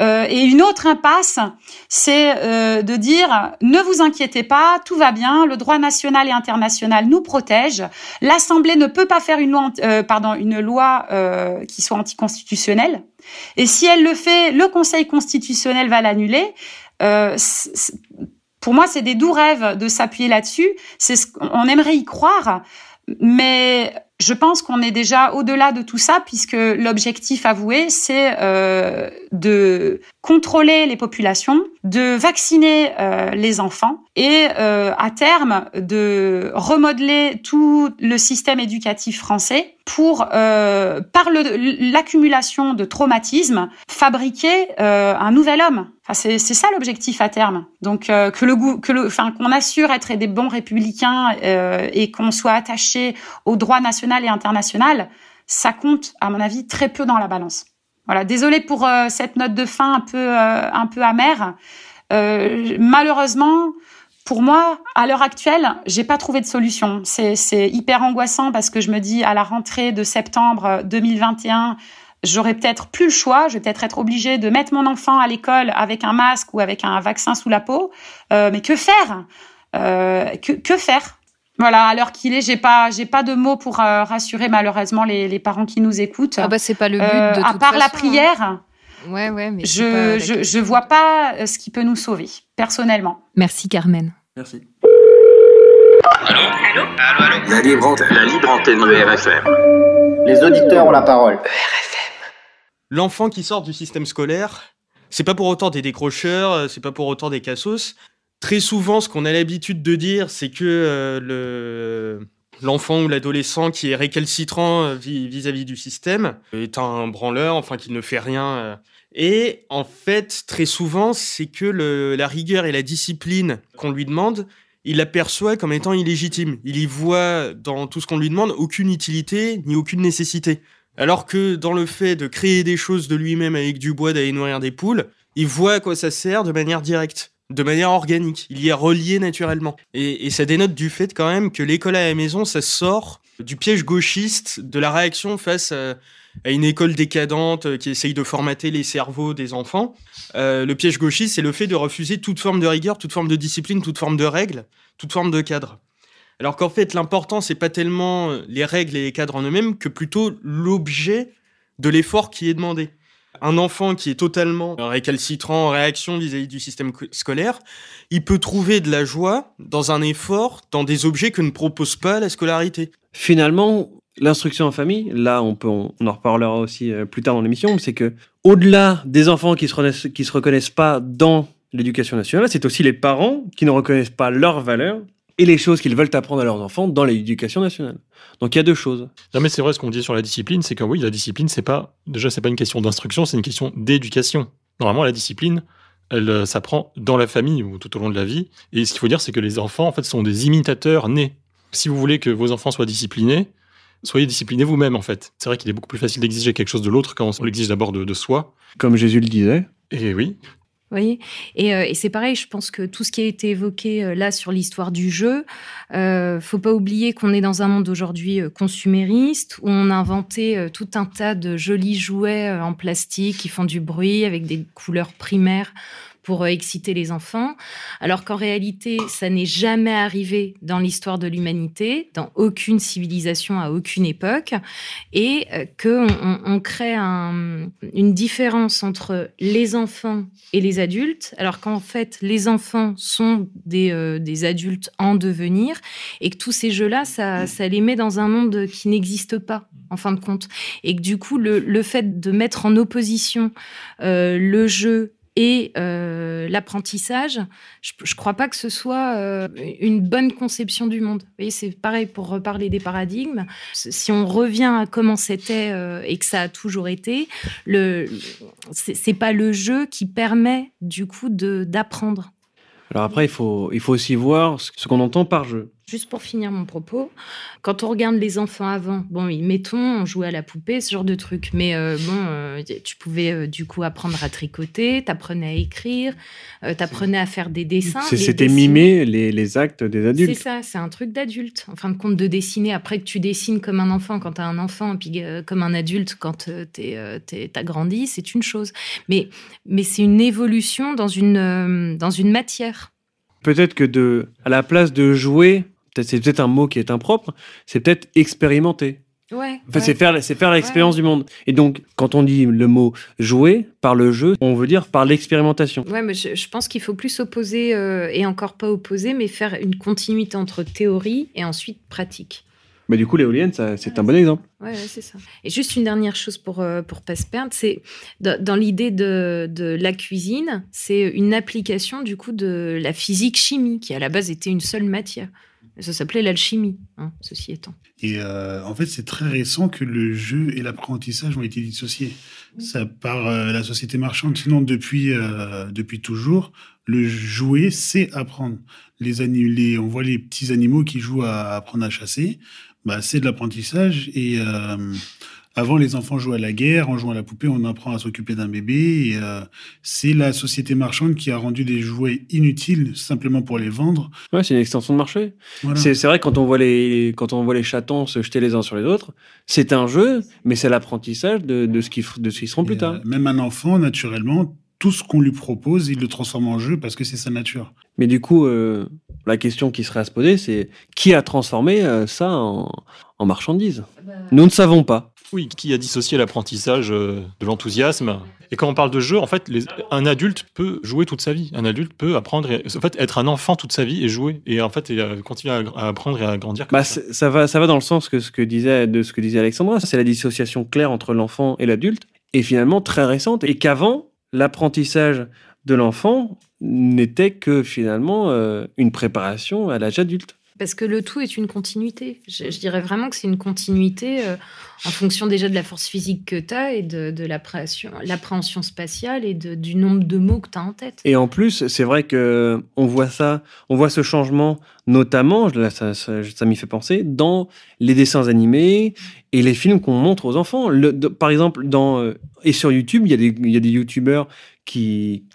Euh, et une autre impasse, c'est euh, de dire ne vous inquiétez pas, tout va bien, le droit national et international nous protège. L'Assemblée ne peut pas faire une loi, euh, pardon, une loi qui soit anticonstitutionnelle. Et si elle le fait, le Conseil constitutionnel va l'annuler. pour moi, c'est des doux rêves de s'appuyer là-dessus. C'est ce qu'on aimerait y croire, mais je pense qu'on est déjà au-delà de tout ça puisque l'objectif avoué, c'est euh, de contrôler les populations, de vacciner euh, les enfants et euh, à terme de remodeler tout le système éducatif français pour, euh, par l'accumulation de traumatismes, fabriquer euh, un nouvel homme. Enfin, c'est ça l'objectif à terme. Donc euh, que le que le, qu'on assure être des bons républicains euh, et qu'on soit attaché au droit national et international, ça compte à mon avis très peu dans la balance. Voilà, désolé pour euh, cette note de fin un peu un peu amère. malheureusement, pour moi, à l'heure actuelle, j'ai pas trouvé de solution. C'est hyper angoissant parce que je me dis à la rentrée de septembre 2021, j'aurai peut-être plus le choix. Je vais peut-être être obligée de mettre mon enfant à l'école avec un masque ou avec un vaccin sous la peau. Euh, mais que faire? Euh, que, que, faire? Voilà, à l'heure qu'il est, j'ai pas, j'ai pas de mots pour euh, rassurer malheureusement les, les, parents qui nous écoutent.
Ah bah c'est pas le but de
euh, À part la
hein.
prière.
Ouais, ouais, mais
je, je, je vois pas euh, ce qui peut nous sauver, personnellement.
Merci Carmen.
Merci.
Allô Allô Allô, allô La libre antenne. La libre antenne de
RFM. Les auditeurs ont la parole.
RFM. L'enfant qui sort du système scolaire, c'est pas pour autant des décrocheurs, euh, c'est pas pour autant des cassos. Très souvent, ce qu'on a l'habitude de dire, c'est que euh, le l'enfant ou l'adolescent qui est récalcitrant vis-à-vis du système est un branleur, enfin qui ne fait rien et en fait, très souvent, c'est que la rigueur et la discipline qu'on lui demande, il l'aperçoit comme étant illégitime. Il y voit dans tout ce qu'on lui demande aucune utilité ni aucune nécessité. Alors que dans le fait de créer des choses de lui-même avec du bois, d'aller nourrir des poules, il voit à quoi ça sert de manière directe, de manière organique. Il y est relié naturellement. Et, ça dénote du fait quand même que l'école à la maison, ça sort du piège gauchiste de la réaction face à à une école décadente euh, qui essaye de formater les cerveaux des enfants. Euh, le piège gauchiste, c'est le fait de refuser toute forme de rigueur, toute forme de discipline, toute forme de règle, toute forme de cadre. Alors qu'en fait, l'important, c'est pas tellement euh, les règles et les cadres en eux-mêmes que plutôt l'objet de l'effort qui est demandé. Un enfant qui est totalement récalcitrant en réaction vis-à-vis du système scolaire, il peut trouver de la joie dans un effort, dans des objets que ne propose pas la scolarité.
Finalement, l'instruction en famille, là on peut, on, en reparlera aussi euh, plus tard dans l'émission, c'est que au-delà des enfants qui se, qui se reconnaissent pas dans l'éducation nationale, c'est aussi les parents qui ne reconnaissent pas leurs valeurs et les choses qu'ils veulent apprendre à leurs enfants dans l'éducation nationale. Donc il y a deux choses.
Non mais c'est vrai ce qu'on dit sur la discipline, c'est que oui, la discipline c'est pas déjà c'est pas une question d'instruction, c'est une question d'éducation. Normalement la discipline, elle euh, s'apprend dans la famille ou tout au long de la vie et ce qu'il faut dire c'est que les enfants en fait sont des imitateurs nés. Si vous voulez que vos enfants soient disciplinés, soyez disciplinés vous-même en fait. C'est vrai qu'il est beaucoup plus facile d'exiger quelque chose de l'autre quand on l'exige d'abord de, soi.
Comme Jésus le disait.
Et oui.
Euh, et c'est pareil, je pense que tout ce qui a été évoqué euh, là sur l'histoire du jeu, euh, faut pas oublier qu'on est dans un monde aujourd'hui euh, consumériste où on a inventé tout un tas de jolis jouets en plastique qui font du bruit avec des couleurs primaires pour euh, exciter les enfants, alors qu'en réalité, ça n'est jamais arrivé dans l'histoire de l'humanité, dans aucune civilisation à aucune époque, et euh, qu'on on, crée un- une différence entre les enfants et les adultes, alors qu'en fait, les enfants sont des, euh, adultes en devenir, et que tous ces jeux-là, ça, les met dans un monde qui n'existe pas, en fin de compte. Et que du coup, le, fait de mettre en opposition le jeu et euh, l'apprentissage, je ne crois pas que ce soit euh, une bonne conception du monde. C'est pareil pour reparler des paradigmes. Si on revient à comment c'était euh, et que ça a toujours été, le, c'est pas le jeu qui permet du coup d'apprendre.
Alors après, il faut, il faut aussi voir ce qu'on entend par jeu.
Juste pour finir mon propos, quand on regarde les enfants avant, bon, mettons, on jouait à la poupée, ce genre de truc, mais euh, bon, euh, tu pouvais euh, du coup apprendre à tricoter, t'apprenais à écrire, t'apprenais à faire des dessins.
C'est- C'était mimer les, les actes des
C'est
adultes.
ça, c'est un truc d'adulte. En fin de compte, de dessiner. Après que tu dessines comme un enfant quand tu as un enfant, et puis comme un adulte quand t'as grandi, c'est une chose. Mais, mais c'est une évolution dans une, dans une matière.
Peut-être que de, à la place de jouer, c'est peut-être un mot qui est impropre, c'est peut-être expérimenter.
Ouais.
Enfin,
ouais.
c'est faire, c'est faire l'expérience du monde. Et donc, quand on dit le mot jouer par le jeu, on veut dire par l'expérimentation.
Ouais, mais je, je pense qu'il faut plus opposer, euh, et encore pas opposer, mais faire une continuité entre théorie et ensuite pratique.
Mais du coup, l'éolienne, c'est un bon exemple.
Ouais, ouais, c'est ça. Et juste une dernière chose pour euh, pour pas se perdre, c'est dans, dans l'idée de, de la cuisine, c'est une application du coup de la physique chimie qui à la base était une seule matière. Ça s'appelait l'alchimie, hein, ceci étant.
Et euh, en fait, c'est très récent que le jeu et l'apprentissage ont été dissociés. Ça par euh, la société marchande. Sinon, depuis euh, depuis toujours, le jouer, c'est apprendre. Les, les on voit les petits animaux qui jouent à apprendre à chasser. Bah, c'est de l'apprentissage. Et euh, avant, les enfants jouaient à la guerre. En jouant à la poupée, on apprend à s'occuper d'un bébé. Et euh, c'est la société marchande qui a rendu des jouets inutiles simplement pour les vendre.
Ouais, c'est une extension de marché.
Voilà.
C'est c'est vrai, quand on, voit les, quand on voit les chatons se jeter les uns sur les autres, c'est un jeu, mais c'est l'apprentissage de, de ce de ce qu'ils seront plus tard.
Euh, Même un enfant, naturellement, tout ce qu'on lui propose, il le transforme en jeu parce que c'est sa nature.
Mais du coup, euh, la question qui serait à se poser, c'est qui a transformé euh, ça en, en marchandise? Nous ne savons pas.
Oui, qui a dissocié l'apprentissage euh, de l'enthousiasme Et quand on parle de jeu, en fait, les- un adulte peut jouer toute sa vie. Un adulte peut apprendre, et- en fait, être un enfant toute sa vie et jouer. Et en fait, et, euh, continuer à, à apprendre et à grandir. comme
Bah,
ça.
va, ça va dans le sens que ce que disait, de ce que disait Alexandra. C'est la dissociation claire entre l'enfant et l'adulte, et finalement très récente, et qu'avant, l'apprentissage de l'enfant n'était que finalement euh, une préparation à l'âge adulte.
Parce que le tout est une continuité. Je, dirais vraiment que c'est une continuité euh, en fonction déjà de la force physique que tu as et de, l'appréhension spatiale et du nombre de mots que tu as en tête.
Et en plus, c'est vrai que on voit ça, on voit ce changement, notamment, ça, m'y fait penser, dans les dessins animés et les films qu'on montre aux enfants. Par exemple, dans euh, et sur YouTube, il y a des, y a des youtubeurs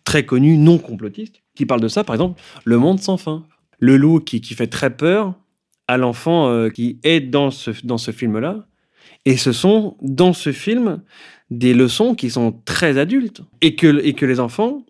très connus, non complotistes, qui parlent de ça. Par exemple, Le Monde sans fin, le loup qui, fait très peur à l'enfant euh, qui est dans ce dans ce film-là. Et ce sont dans ce film des leçons qui sont très adultes et que et que les enfants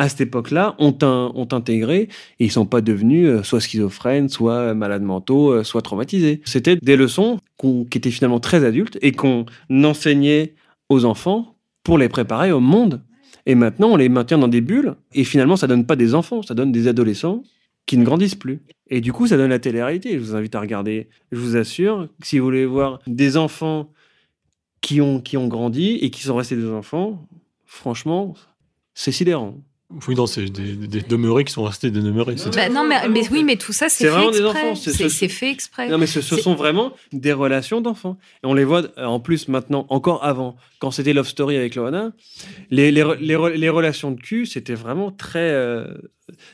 à cette époque-là, ont, ont intégré et ils sont pas devenus euh, soit schizophrènes, soit malades mentaux, euh, soit traumatisés. C'était des leçons qui étaient finalement très adultes et qu'on enseignait aux enfants pour les préparer au monde. Et maintenant, on les maintient dans des bulles et finalement, ça donne pas des enfants, ça donne des adolescents qui ne grandissent plus. Et du coup, ça donne la télé-réalité. Je vous invite à regarder. Je vous assure si vous voulez voir des enfants qui ont, qui ont grandi et qui sont restés des enfants, franchement, c'est sidérant.
Oui, non, c'est des, des demeurés qui sont restés des demeurés.
Bah, non, mais, mais oui, mais tout ça, c'est
C'est
fait
vraiment des
exprès.
enfants, c'est-
C'est
ce-
fait exprès.
Non, mais ce, sont vraiment des relations d'enfants. Et on les voit euh, en plus maintenant, encore avant, quand c'était Love Story avec Loana, les, les, re- les, re- les relations de cul, c'était vraiment très. euh,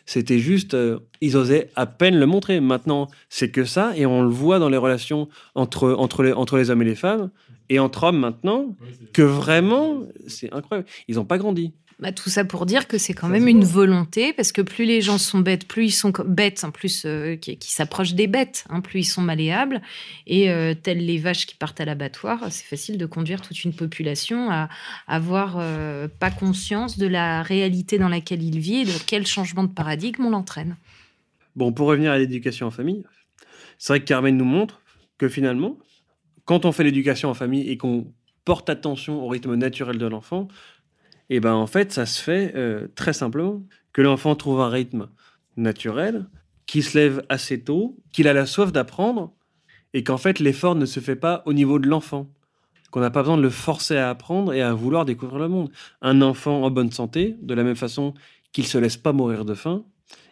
c'était juste. euh, ils osaient à peine le montrer. Maintenant, c'est que ça, et on le voit dans les relations entre, entre, les, entre les hommes et les femmes, et entre hommes maintenant, que vraiment, c'est incroyable. Ils n'ont pas grandi.
Bah, tout ça pour dire que c'est quand même une volonté, parce que plus les gens sont bêtes, plus ils sont bêtes, en plus euh, qui, s'approchent des bêtes, hein, plus ils sont malléables. Et euh, telles les vaches qui partent à l'abattoir, c'est facile de conduire toute une population à avoir euh, pas conscience de la réalité dans laquelle il vit et de quel changement de paradigme on l'entraîne.
Bon, pour revenir à l'éducation en famille, c'est vrai que Carmen nous montre que finalement, quand on fait l'éducation en famille et qu'on porte attention au rythme naturel de l'enfant, et ben en fait, ça se fait euh, très simplement. Que l'enfant trouve un rythme naturel, qu'il se lève assez tôt, qu'il a la soif d'apprendre, et qu'en fait, l'effort ne se fait pas au niveau de l'enfant. Qu'on n'a pas besoin de le forcer à apprendre et à vouloir découvrir le monde. Un enfant en bonne santé, de la même façon qu'il se laisse pas mourir de faim,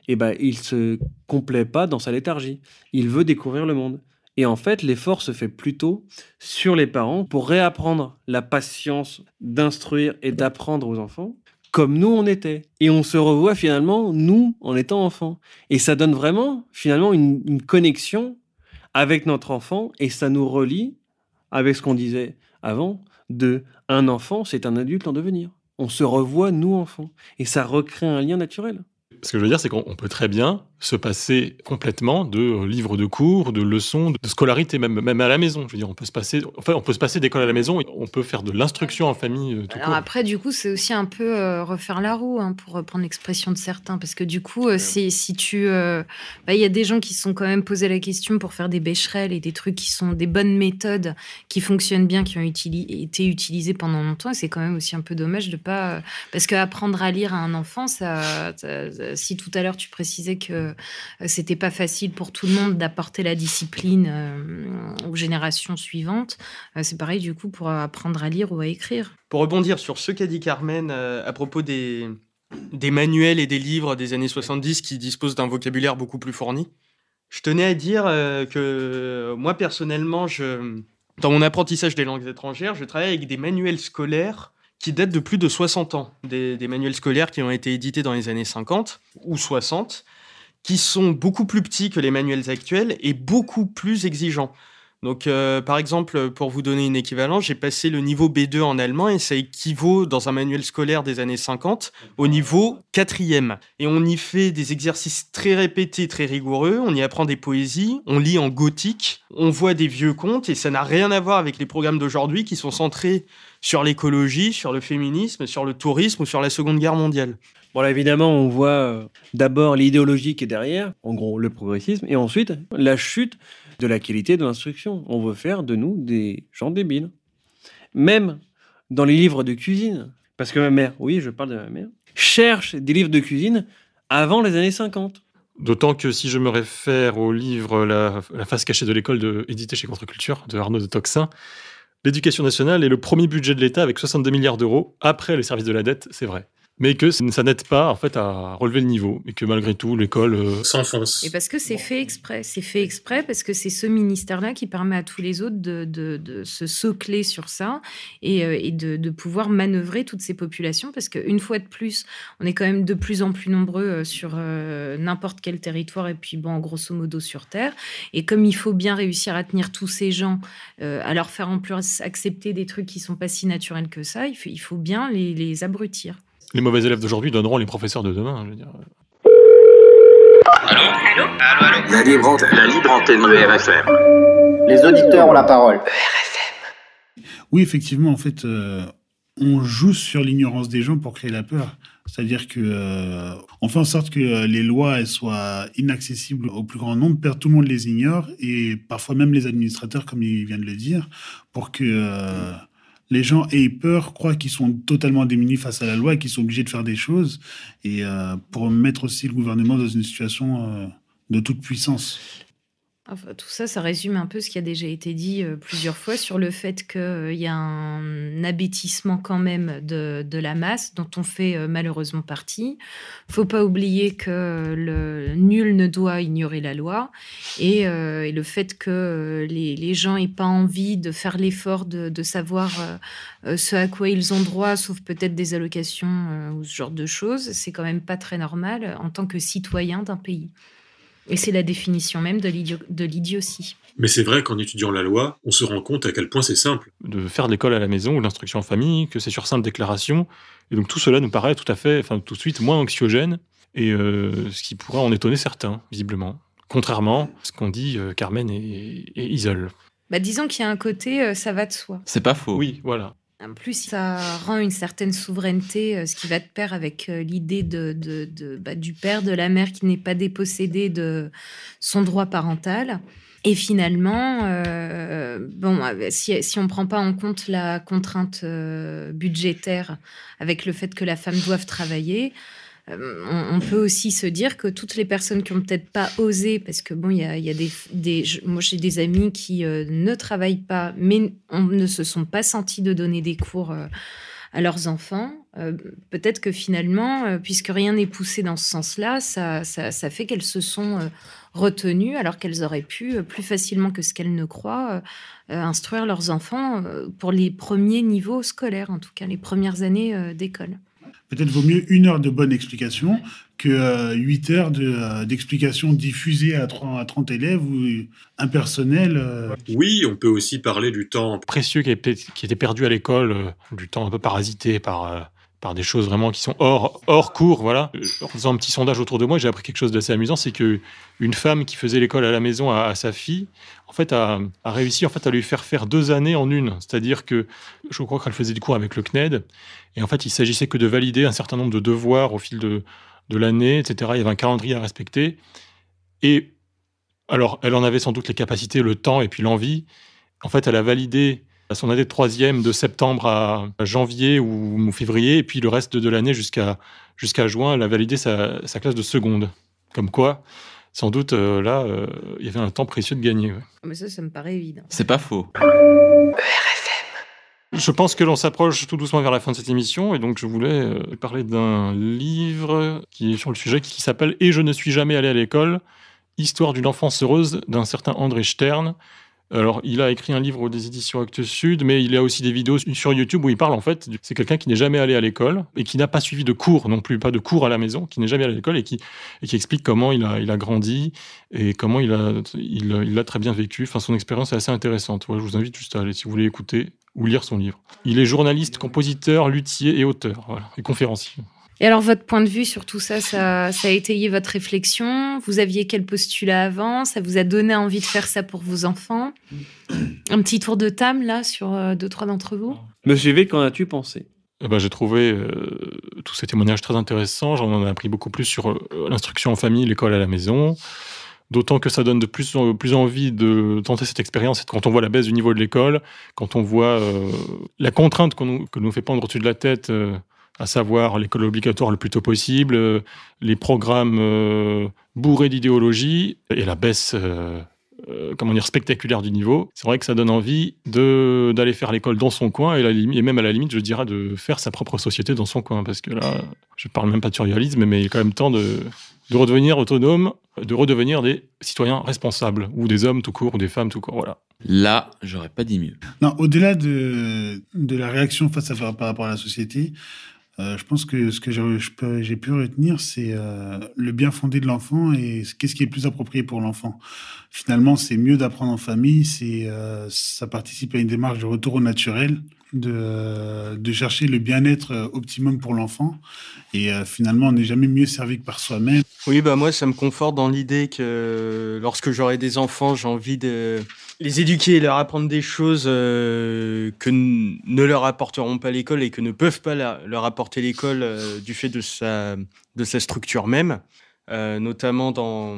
et ben il se complaît pas dans sa léthargie. Il veut découvrir le monde. Et en fait, l'effort se fait plutôt sur les parents pour réapprendre la patience d'instruire et d'apprendre aux enfants comme nous on était. Et on se revoit finalement, nous, en étant enfants. Et ça donne vraiment, finalement, une, connexion avec notre enfant et ça nous relie avec ce qu'on disait avant de un enfant, c'est un adulte en devenir. On se revoit, nous, enfants. Et ça recrée un lien naturel.
Ce que je veux dire, c'est qu'on peut très bien se passer complètement de euh, livres de cours, de leçons, de scolarité, même, même à la maison. Je veux dire, on peut se passer, enfin, on peut se passer d'école à la maison, on peut faire de l'instruction en famille. Euh,
Alors après, du coup, c'est aussi un peu euh, refaire la roue, hein, pour reprendre l'expression de certains, parce que du coup, si tu, bah, il y a des gens qui se sont quand même posé la question pour faire des bécherelles et des trucs qui sont des bonnes méthodes, qui fonctionnent bien, qui ont été utilisées pendant longtemps. Et c'est quand même aussi un peu dommage de pas, parce qu'apprendre à lire à un enfant, ça si tout à l'heure tu précisais que euh, c'était pas facile pour tout le monde d'apporter la discipline euh, aux générations suivantes, euh, c'est pareil du coup pour apprendre à lire ou à écrire.
Pour rebondir sur ce qu'a dit Carmen à propos des, manuels et des livres des années 70 qui disposent d'un vocabulaire beaucoup plus fourni, je tenais à dire que moi personnellement, dans mon apprentissage des langues étrangères, je travaille avec des manuels scolaires qui datent de plus de 60 ans, des, manuels scolaires qui ont été édités dans les années 50 ou 60, qui sont beaucoup plus petits que les manuels actuels et beaucoup plus exigeants. Donc, euh, par exemple, pour vous donner une équivalence, j'ai passé le niveau B2 en allemand et ça équivaut dans un manuel scolaire des années 50 au niveau quatrième. Et on y fait des exercices très répétés, très rigoureux. On y apprend des poésies, on lit en gothique, on voit des vieux contes et ça n'a rien à voir avec les programmes d'aujourd'hui qui sont centrés sur l'écologie, sur le féminisme, sur le tourisme ou sur la Seconde Guerre mondiale.
Bon, là, évidemment, on voit euh, d'abord l'idéologie qui est derrière, en gros le progressisme, et ensuite la chute de la qualité de l'instruction. On veut faire de nous des gens débiles. Même dans les livres de cuisine, parce que ma mère, oui, je parle de ma mère, cherche des livres de cuisine avant les années 50.
D'autant que si je me réfère au livre La, face cachée de l'école, édité chez Contre-Culture, de Arnaud de Toxin, l'éducation nationale est le premier budget de l'État avec 62 milliards d'euros, après les services de la dette, c'est vrai mais que ça n'aide pas en fait à relever le niveau et que malgré tout l'école euh, s'enfonce.
Et parce que c'est fait exprès, c'est fait exprès parce que c'est ce ministère-là qui permet à tous les autres de, de, de se socler sur ça et, euh, et de, de, pouvoir manœuvrer toutes ces populations parce qu'une fois de plus, on est quand même de plus en plus nombreux euh, sur n'importe quel territoire et puis bon, grosso modo sur Terre. Et comme il faut bien réussir à tenir tous ces gens, à leur faire en plus accepter des trucs qui sont pas si naturels que ça, il faut, il faut bien les, les abrutir
les mauvais élèves d'aujourd'hui donneront les professeurs de demain. Je veux dire.
Allô Allô Allô, allô La libre antenne, la libre antenne de RFM.
Les auditeurs ont la parole.
RFM. Oui, effectivement, en fait, euh, on joue sur l'ignorance des gens pour créer la peur. C'est-à-dire que euh, on fait en sorte que euh, les lois elles soient inaccessibles au plus grand nombre, tout le monde les ignore et parfois même les administrateurs, comme il vient de le dire, pour que les gens aient peur, croient qu'ils sont totalement démunis face à la loi qu'ils sont obligés de faire des choses, et euh, pour mettre aussi le gouvernement dans une situation euh, de toute puissance
tout ça, ça résume un peu ce qui a déjà été dit euh, plusieurs fois sur le fait qu'il euh, y a un abêtissement quand même de, la masse dont on fait euh, malheureusement partie. Faut pas oublier que le, nul ne doit ignorer la loi et, le fait que les, gens aient pas envie de faire l'effort de, savoir ce à quoi ils ont droit, sauf peut-être des allocations ou ce genre de choses, c'est quand même pas très normal en tant que citoyen d'un pays. Et c'est la définition même de l'idiotie.
Mais c'est vrai qu'en étudiant la loi, on se rend compte à quel point c'est simple.
De faire de l'école à la maison ou l'instruction en famille, que c'est sur simple déclaration. Et donc tout cela nous paraît tout à fait, enfin tout de suite moins anxiogène, et euh, ce qui pourrait en étonner certains, visiblement. Contrairement à ce qu'ont dit euh, Carmen et, et Isole.
Bah, disons qu'il y a un côté, euh, ça va de soi.
C'est pas faux.
Oui, voilà.
En plus, ça rend une certaine souveraineté, ce qui va de pair avec l'idée de, de, bah, du père, de la mère qui n'est pas dépossédé de son droit parental. Et finalement, euh, bon, si, on ne prend pas en compte la contrainte euh, budgétaire avec le fait que la femme doive travailler, euh, on, peut aussi se dire que toutes les personnes qui n'ont peut-être pas osé, parce que bon, il y a, des, moi j'ai des amis qui ne travaillent pas, mais on, ne se sont pas sentis de donner des cours à leurs enfants. peut-être que finalement, puisque rien n'est poussé dans ce sens-là, ça, fait qu'elles se sont retenues alors qu'elles auraient pu, euh, plus facilement que ce qu'elles ne croient, euh, instruire leurs enfants euh, pour les premiers niveaux scolaires, en tout cas les premières années d'école.
Peut-être vaut mieux une heure de bonne explication que huit heures d'explication diffusées à 30, à 30 élèves ou impersonnelles.
Oui, on peut aussi parler du temps
précieux qui, qui était perdu à l'école, du temps un peu parasité par par des choses vraiment qui sont hors, hors cours. Voilà. En faisant un petit sondage autour de moi, j'ai appris quelque chose d'assez amusant, c'est que une femme qui faisait l'école à la maison à, sa fille, en fait, a, réussi en fait à lui faire faire deux années en une. C'est-à-dire que je crois qu'elle faisait du cours avec le CNED, et en fait, il s'agissait que de valider un certain nombre de devoirs au fil de, de l'année, etc. Il y avait un calendrier à respecter. Et alors, elle en avait sans doute les capacités, le temps et puis l'envie. En fait, elle a validé son année de troisième de septembre à janvier ou février, et puis le reste de l'année jusqu'à jusqu'à juin, elle a validé sa, classe de seconde. Comme quoi, sans doute, euh, là, euh, il y avait un temps précieux de gagner.
Ah, mais ça, ça me paraît évident.
C'est pas faux.
Je pense que l'on s'approche tout doucement vers la fin de cette émission, et donc je voulais euh, parler d'un livre qui est sur le sujet, qui s'appelle Et je ne suis jamais allé à l'école, Histoire d'une enfance heureuse d'un certain André Stern, alors, il a écrit un livre des éditions Actes Sud, mais il a aussi des vidéos sur YouTube où il parle en fait. C'est quelqu'un qui n'est jamais allé à l'école et qui n'a pas suivi de cours non plus, pas de cours à la maison, qui n'est jamais allé à l'école et qui, explique comment il a, grandi et comment il a, très bien vécu. Enfin, son expérience est assez intéressante. je vous invite juste à aller si vous voulez écouter ou lire son livre. Il est journaliste, compositeur, luthier et auteur, et conférencier.
Et alors, votre point de vue sur tout ça, ça, a étayé votre réflexion? Vous aviez quel postulat avant? Ça vous a donné envie de faire ça pour vos enfants? Un petit tour de table, là, sur euh, deux, trois d'entre vous?
Monsieur V, qu'en as-tu pensé?
Eh ben, J'ai trouvé euh, tous ces témoignages très intéressants. J'en ai appris beaucoup plus sur euh, l'instruction en famille, l'école à la maison. D'autant que ça donne de plus en plus envie de tenter cette expérience. Quand on voit la baisse du niveau de l'école, quand on voit la contrainte que nous fait pendre au-dessus de la tête à savoir l'école obligatoire le plus tôt possible, euh, les programmes euh, bourrés d'idéologie et la baisse euh, comment dire, spectaculaire du niveau, c'est vrai que ça donne envie d'aller faire l'école dans son coin et, la, et, même à la limite, je dirais, de faire sa propre société dans son coin. Parce que là, je parle même pas de surréalisme, mais il est quand même temps de, de redevenir autonome, de redevenir des citoyens responsables, ou des hommes tout court, ou des femmes tout court. Voilà.
Là, j'aurais pas dit mieux.
Non, au-delà de, de la réaction face à par rapport à la société, euh, je pense que ce que j'ai pu retenir, c'est euh, le bien fondé de l'enfant et qu'est-ce qui est plus approprié pour l'enfant. Finalement, c'est mieux d'apprendre en famille, c'est euh, ça participe à une démarche de retour au naturel, de, chercher le bien-être optimum pour l'enfant. Et finalement, on n'est jamais mieux servi que par soi-même.
Oui, bah moi, ça me conforte dans l'idée que lorsque j'aurai des enfants, j'ai envie de les éduquer et leur apprendre des choses euh, que ne leur apporteront pas l'école et que ne peuvent pas leur apporter l'école euh, du fait de sa, de sa structure même, euh, notamment dans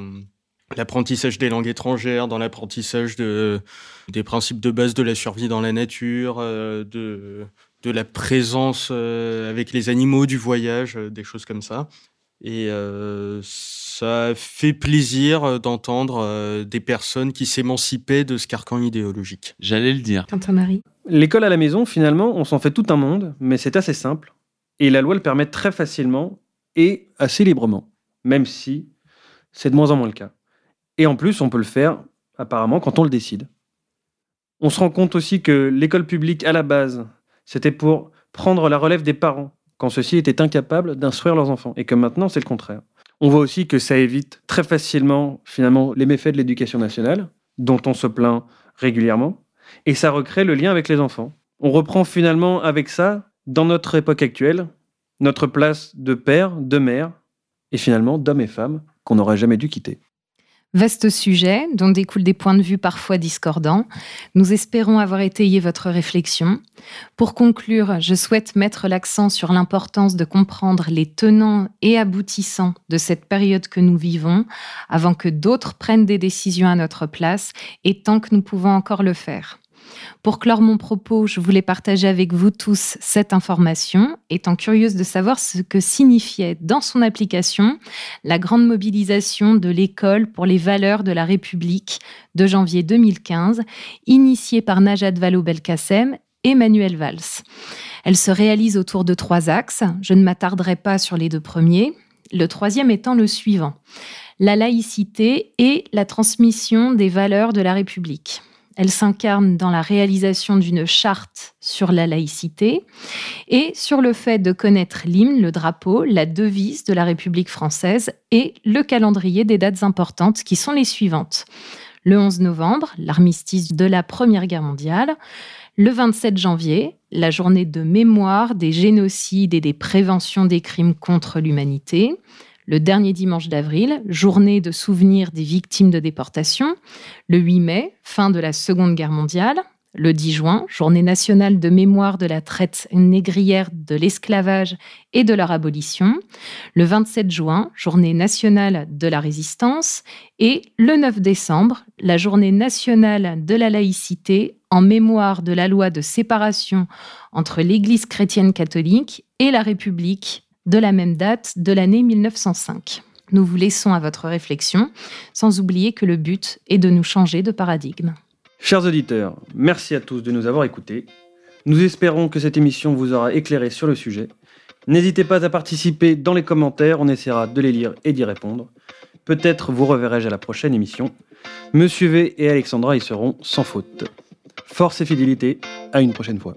l'apprentissage des langues étrangères, dans l'apprentissage de, des principes de base de la survie dans la nature, de, de la présence avec les animaux, du voyage, des choses comme ça. Et ça fait plaisir euh, d'entendre euh, des personnes qui s'émancipaient de ce carcan idéologique.
J'allais le dire.
Quentin Marie.
L'école à la maison, finalement, on s'en fait tout un monde, mais c'est assez simple. Et la loi le permet très facilement et assez librement, même si c'est de moins en moins le cas. Et en plus, on peut le faire, apparemment, quand on le décide. On se rend compte aussi que l'école publique, à la base, c'était pour prendre la relève des parents, quand ceux-ci étaient incapables d'instruire leurs enfants, et que maintenant, c'est le contraire. On voit aussi que ça évite très facilement finalement les méfaits de l'éducation nationale, dont on se plaint régulièrement, et ça recrée le lien avec les enfants. On reprend finalement avec ça, dans notre époque actuelle, notre place de père, de mère, et finalement d'hommes et femmes qu'on n'aurait jamais dû quitter.
Vaste sujet dont découlent des points de vue parfois discordants. Nous espérons avoir étayé votre réflexion. Pour conclure, je souhaite mettre l'accent sur l'importance de comprendre les tenants et aboutissants de cette période que nous vivons avant que d'autres prennent des décisions à notre place et tant que nous pouvons encore le faire. Pour clore mon propos, je voulais partager avec vous tous cette information, étant curieuse de savoir ce que signifiait dans son application la grande mobilisation de l'école pour les valeurs de la République de janvier 2015, initiée par Najat Vallaud-Belkacem et Manuel Valls. Elle se réalise autour de trois axes. Je ne m'attarderai pas sur les deux premiers. Le troisième étant le suivant la laïcité et la transmission des valeurs de la République. Elle s'incarne dans la réalisation d'une charte sur la laïcité et sur le fait de connaître l'hymne, le drapeau, la devise de la République française et le calendrier des dates importantes qui sont les suivantes. Le 11 novembre, l'armistice de la Première Guerre mondiale. Le 27 janvier, la journée de mémoire des génocides et des préventions des crimes contre l'humanité le dernier dimanche d'avril, journée de souvenir des victimes de déportation, le 8 mai, fin de la Seconde Guerre mondiale, le 10 juin, journée nationale de mémoire de la traite négrière de l'esclavage et de leur abolition, le 27 juin, journée nationale de la résistance, et le 9 décembre, la journée nationale de la laïcité en mémoire de la loi de séparation entre l'Église chrétienne catholique et la République de la même date de l'année 1905. Nous vous laissons à votre réflexion, sans oublier que le but est de nous changer de paradigme.
Chers auditeurs, merci à tous de nous avoir écoutés. Nous espérons que cette émission vous aura éclairé sur le sujet. N'hésitez pas à participer dans les commentaires, on essaiera de les lire et d'y répondre. Peut-être vous reverrai-je à la prochaine émission. Monsieur V et Alexandra y seront sans faute. Force et fidélité, à une prochaine fois.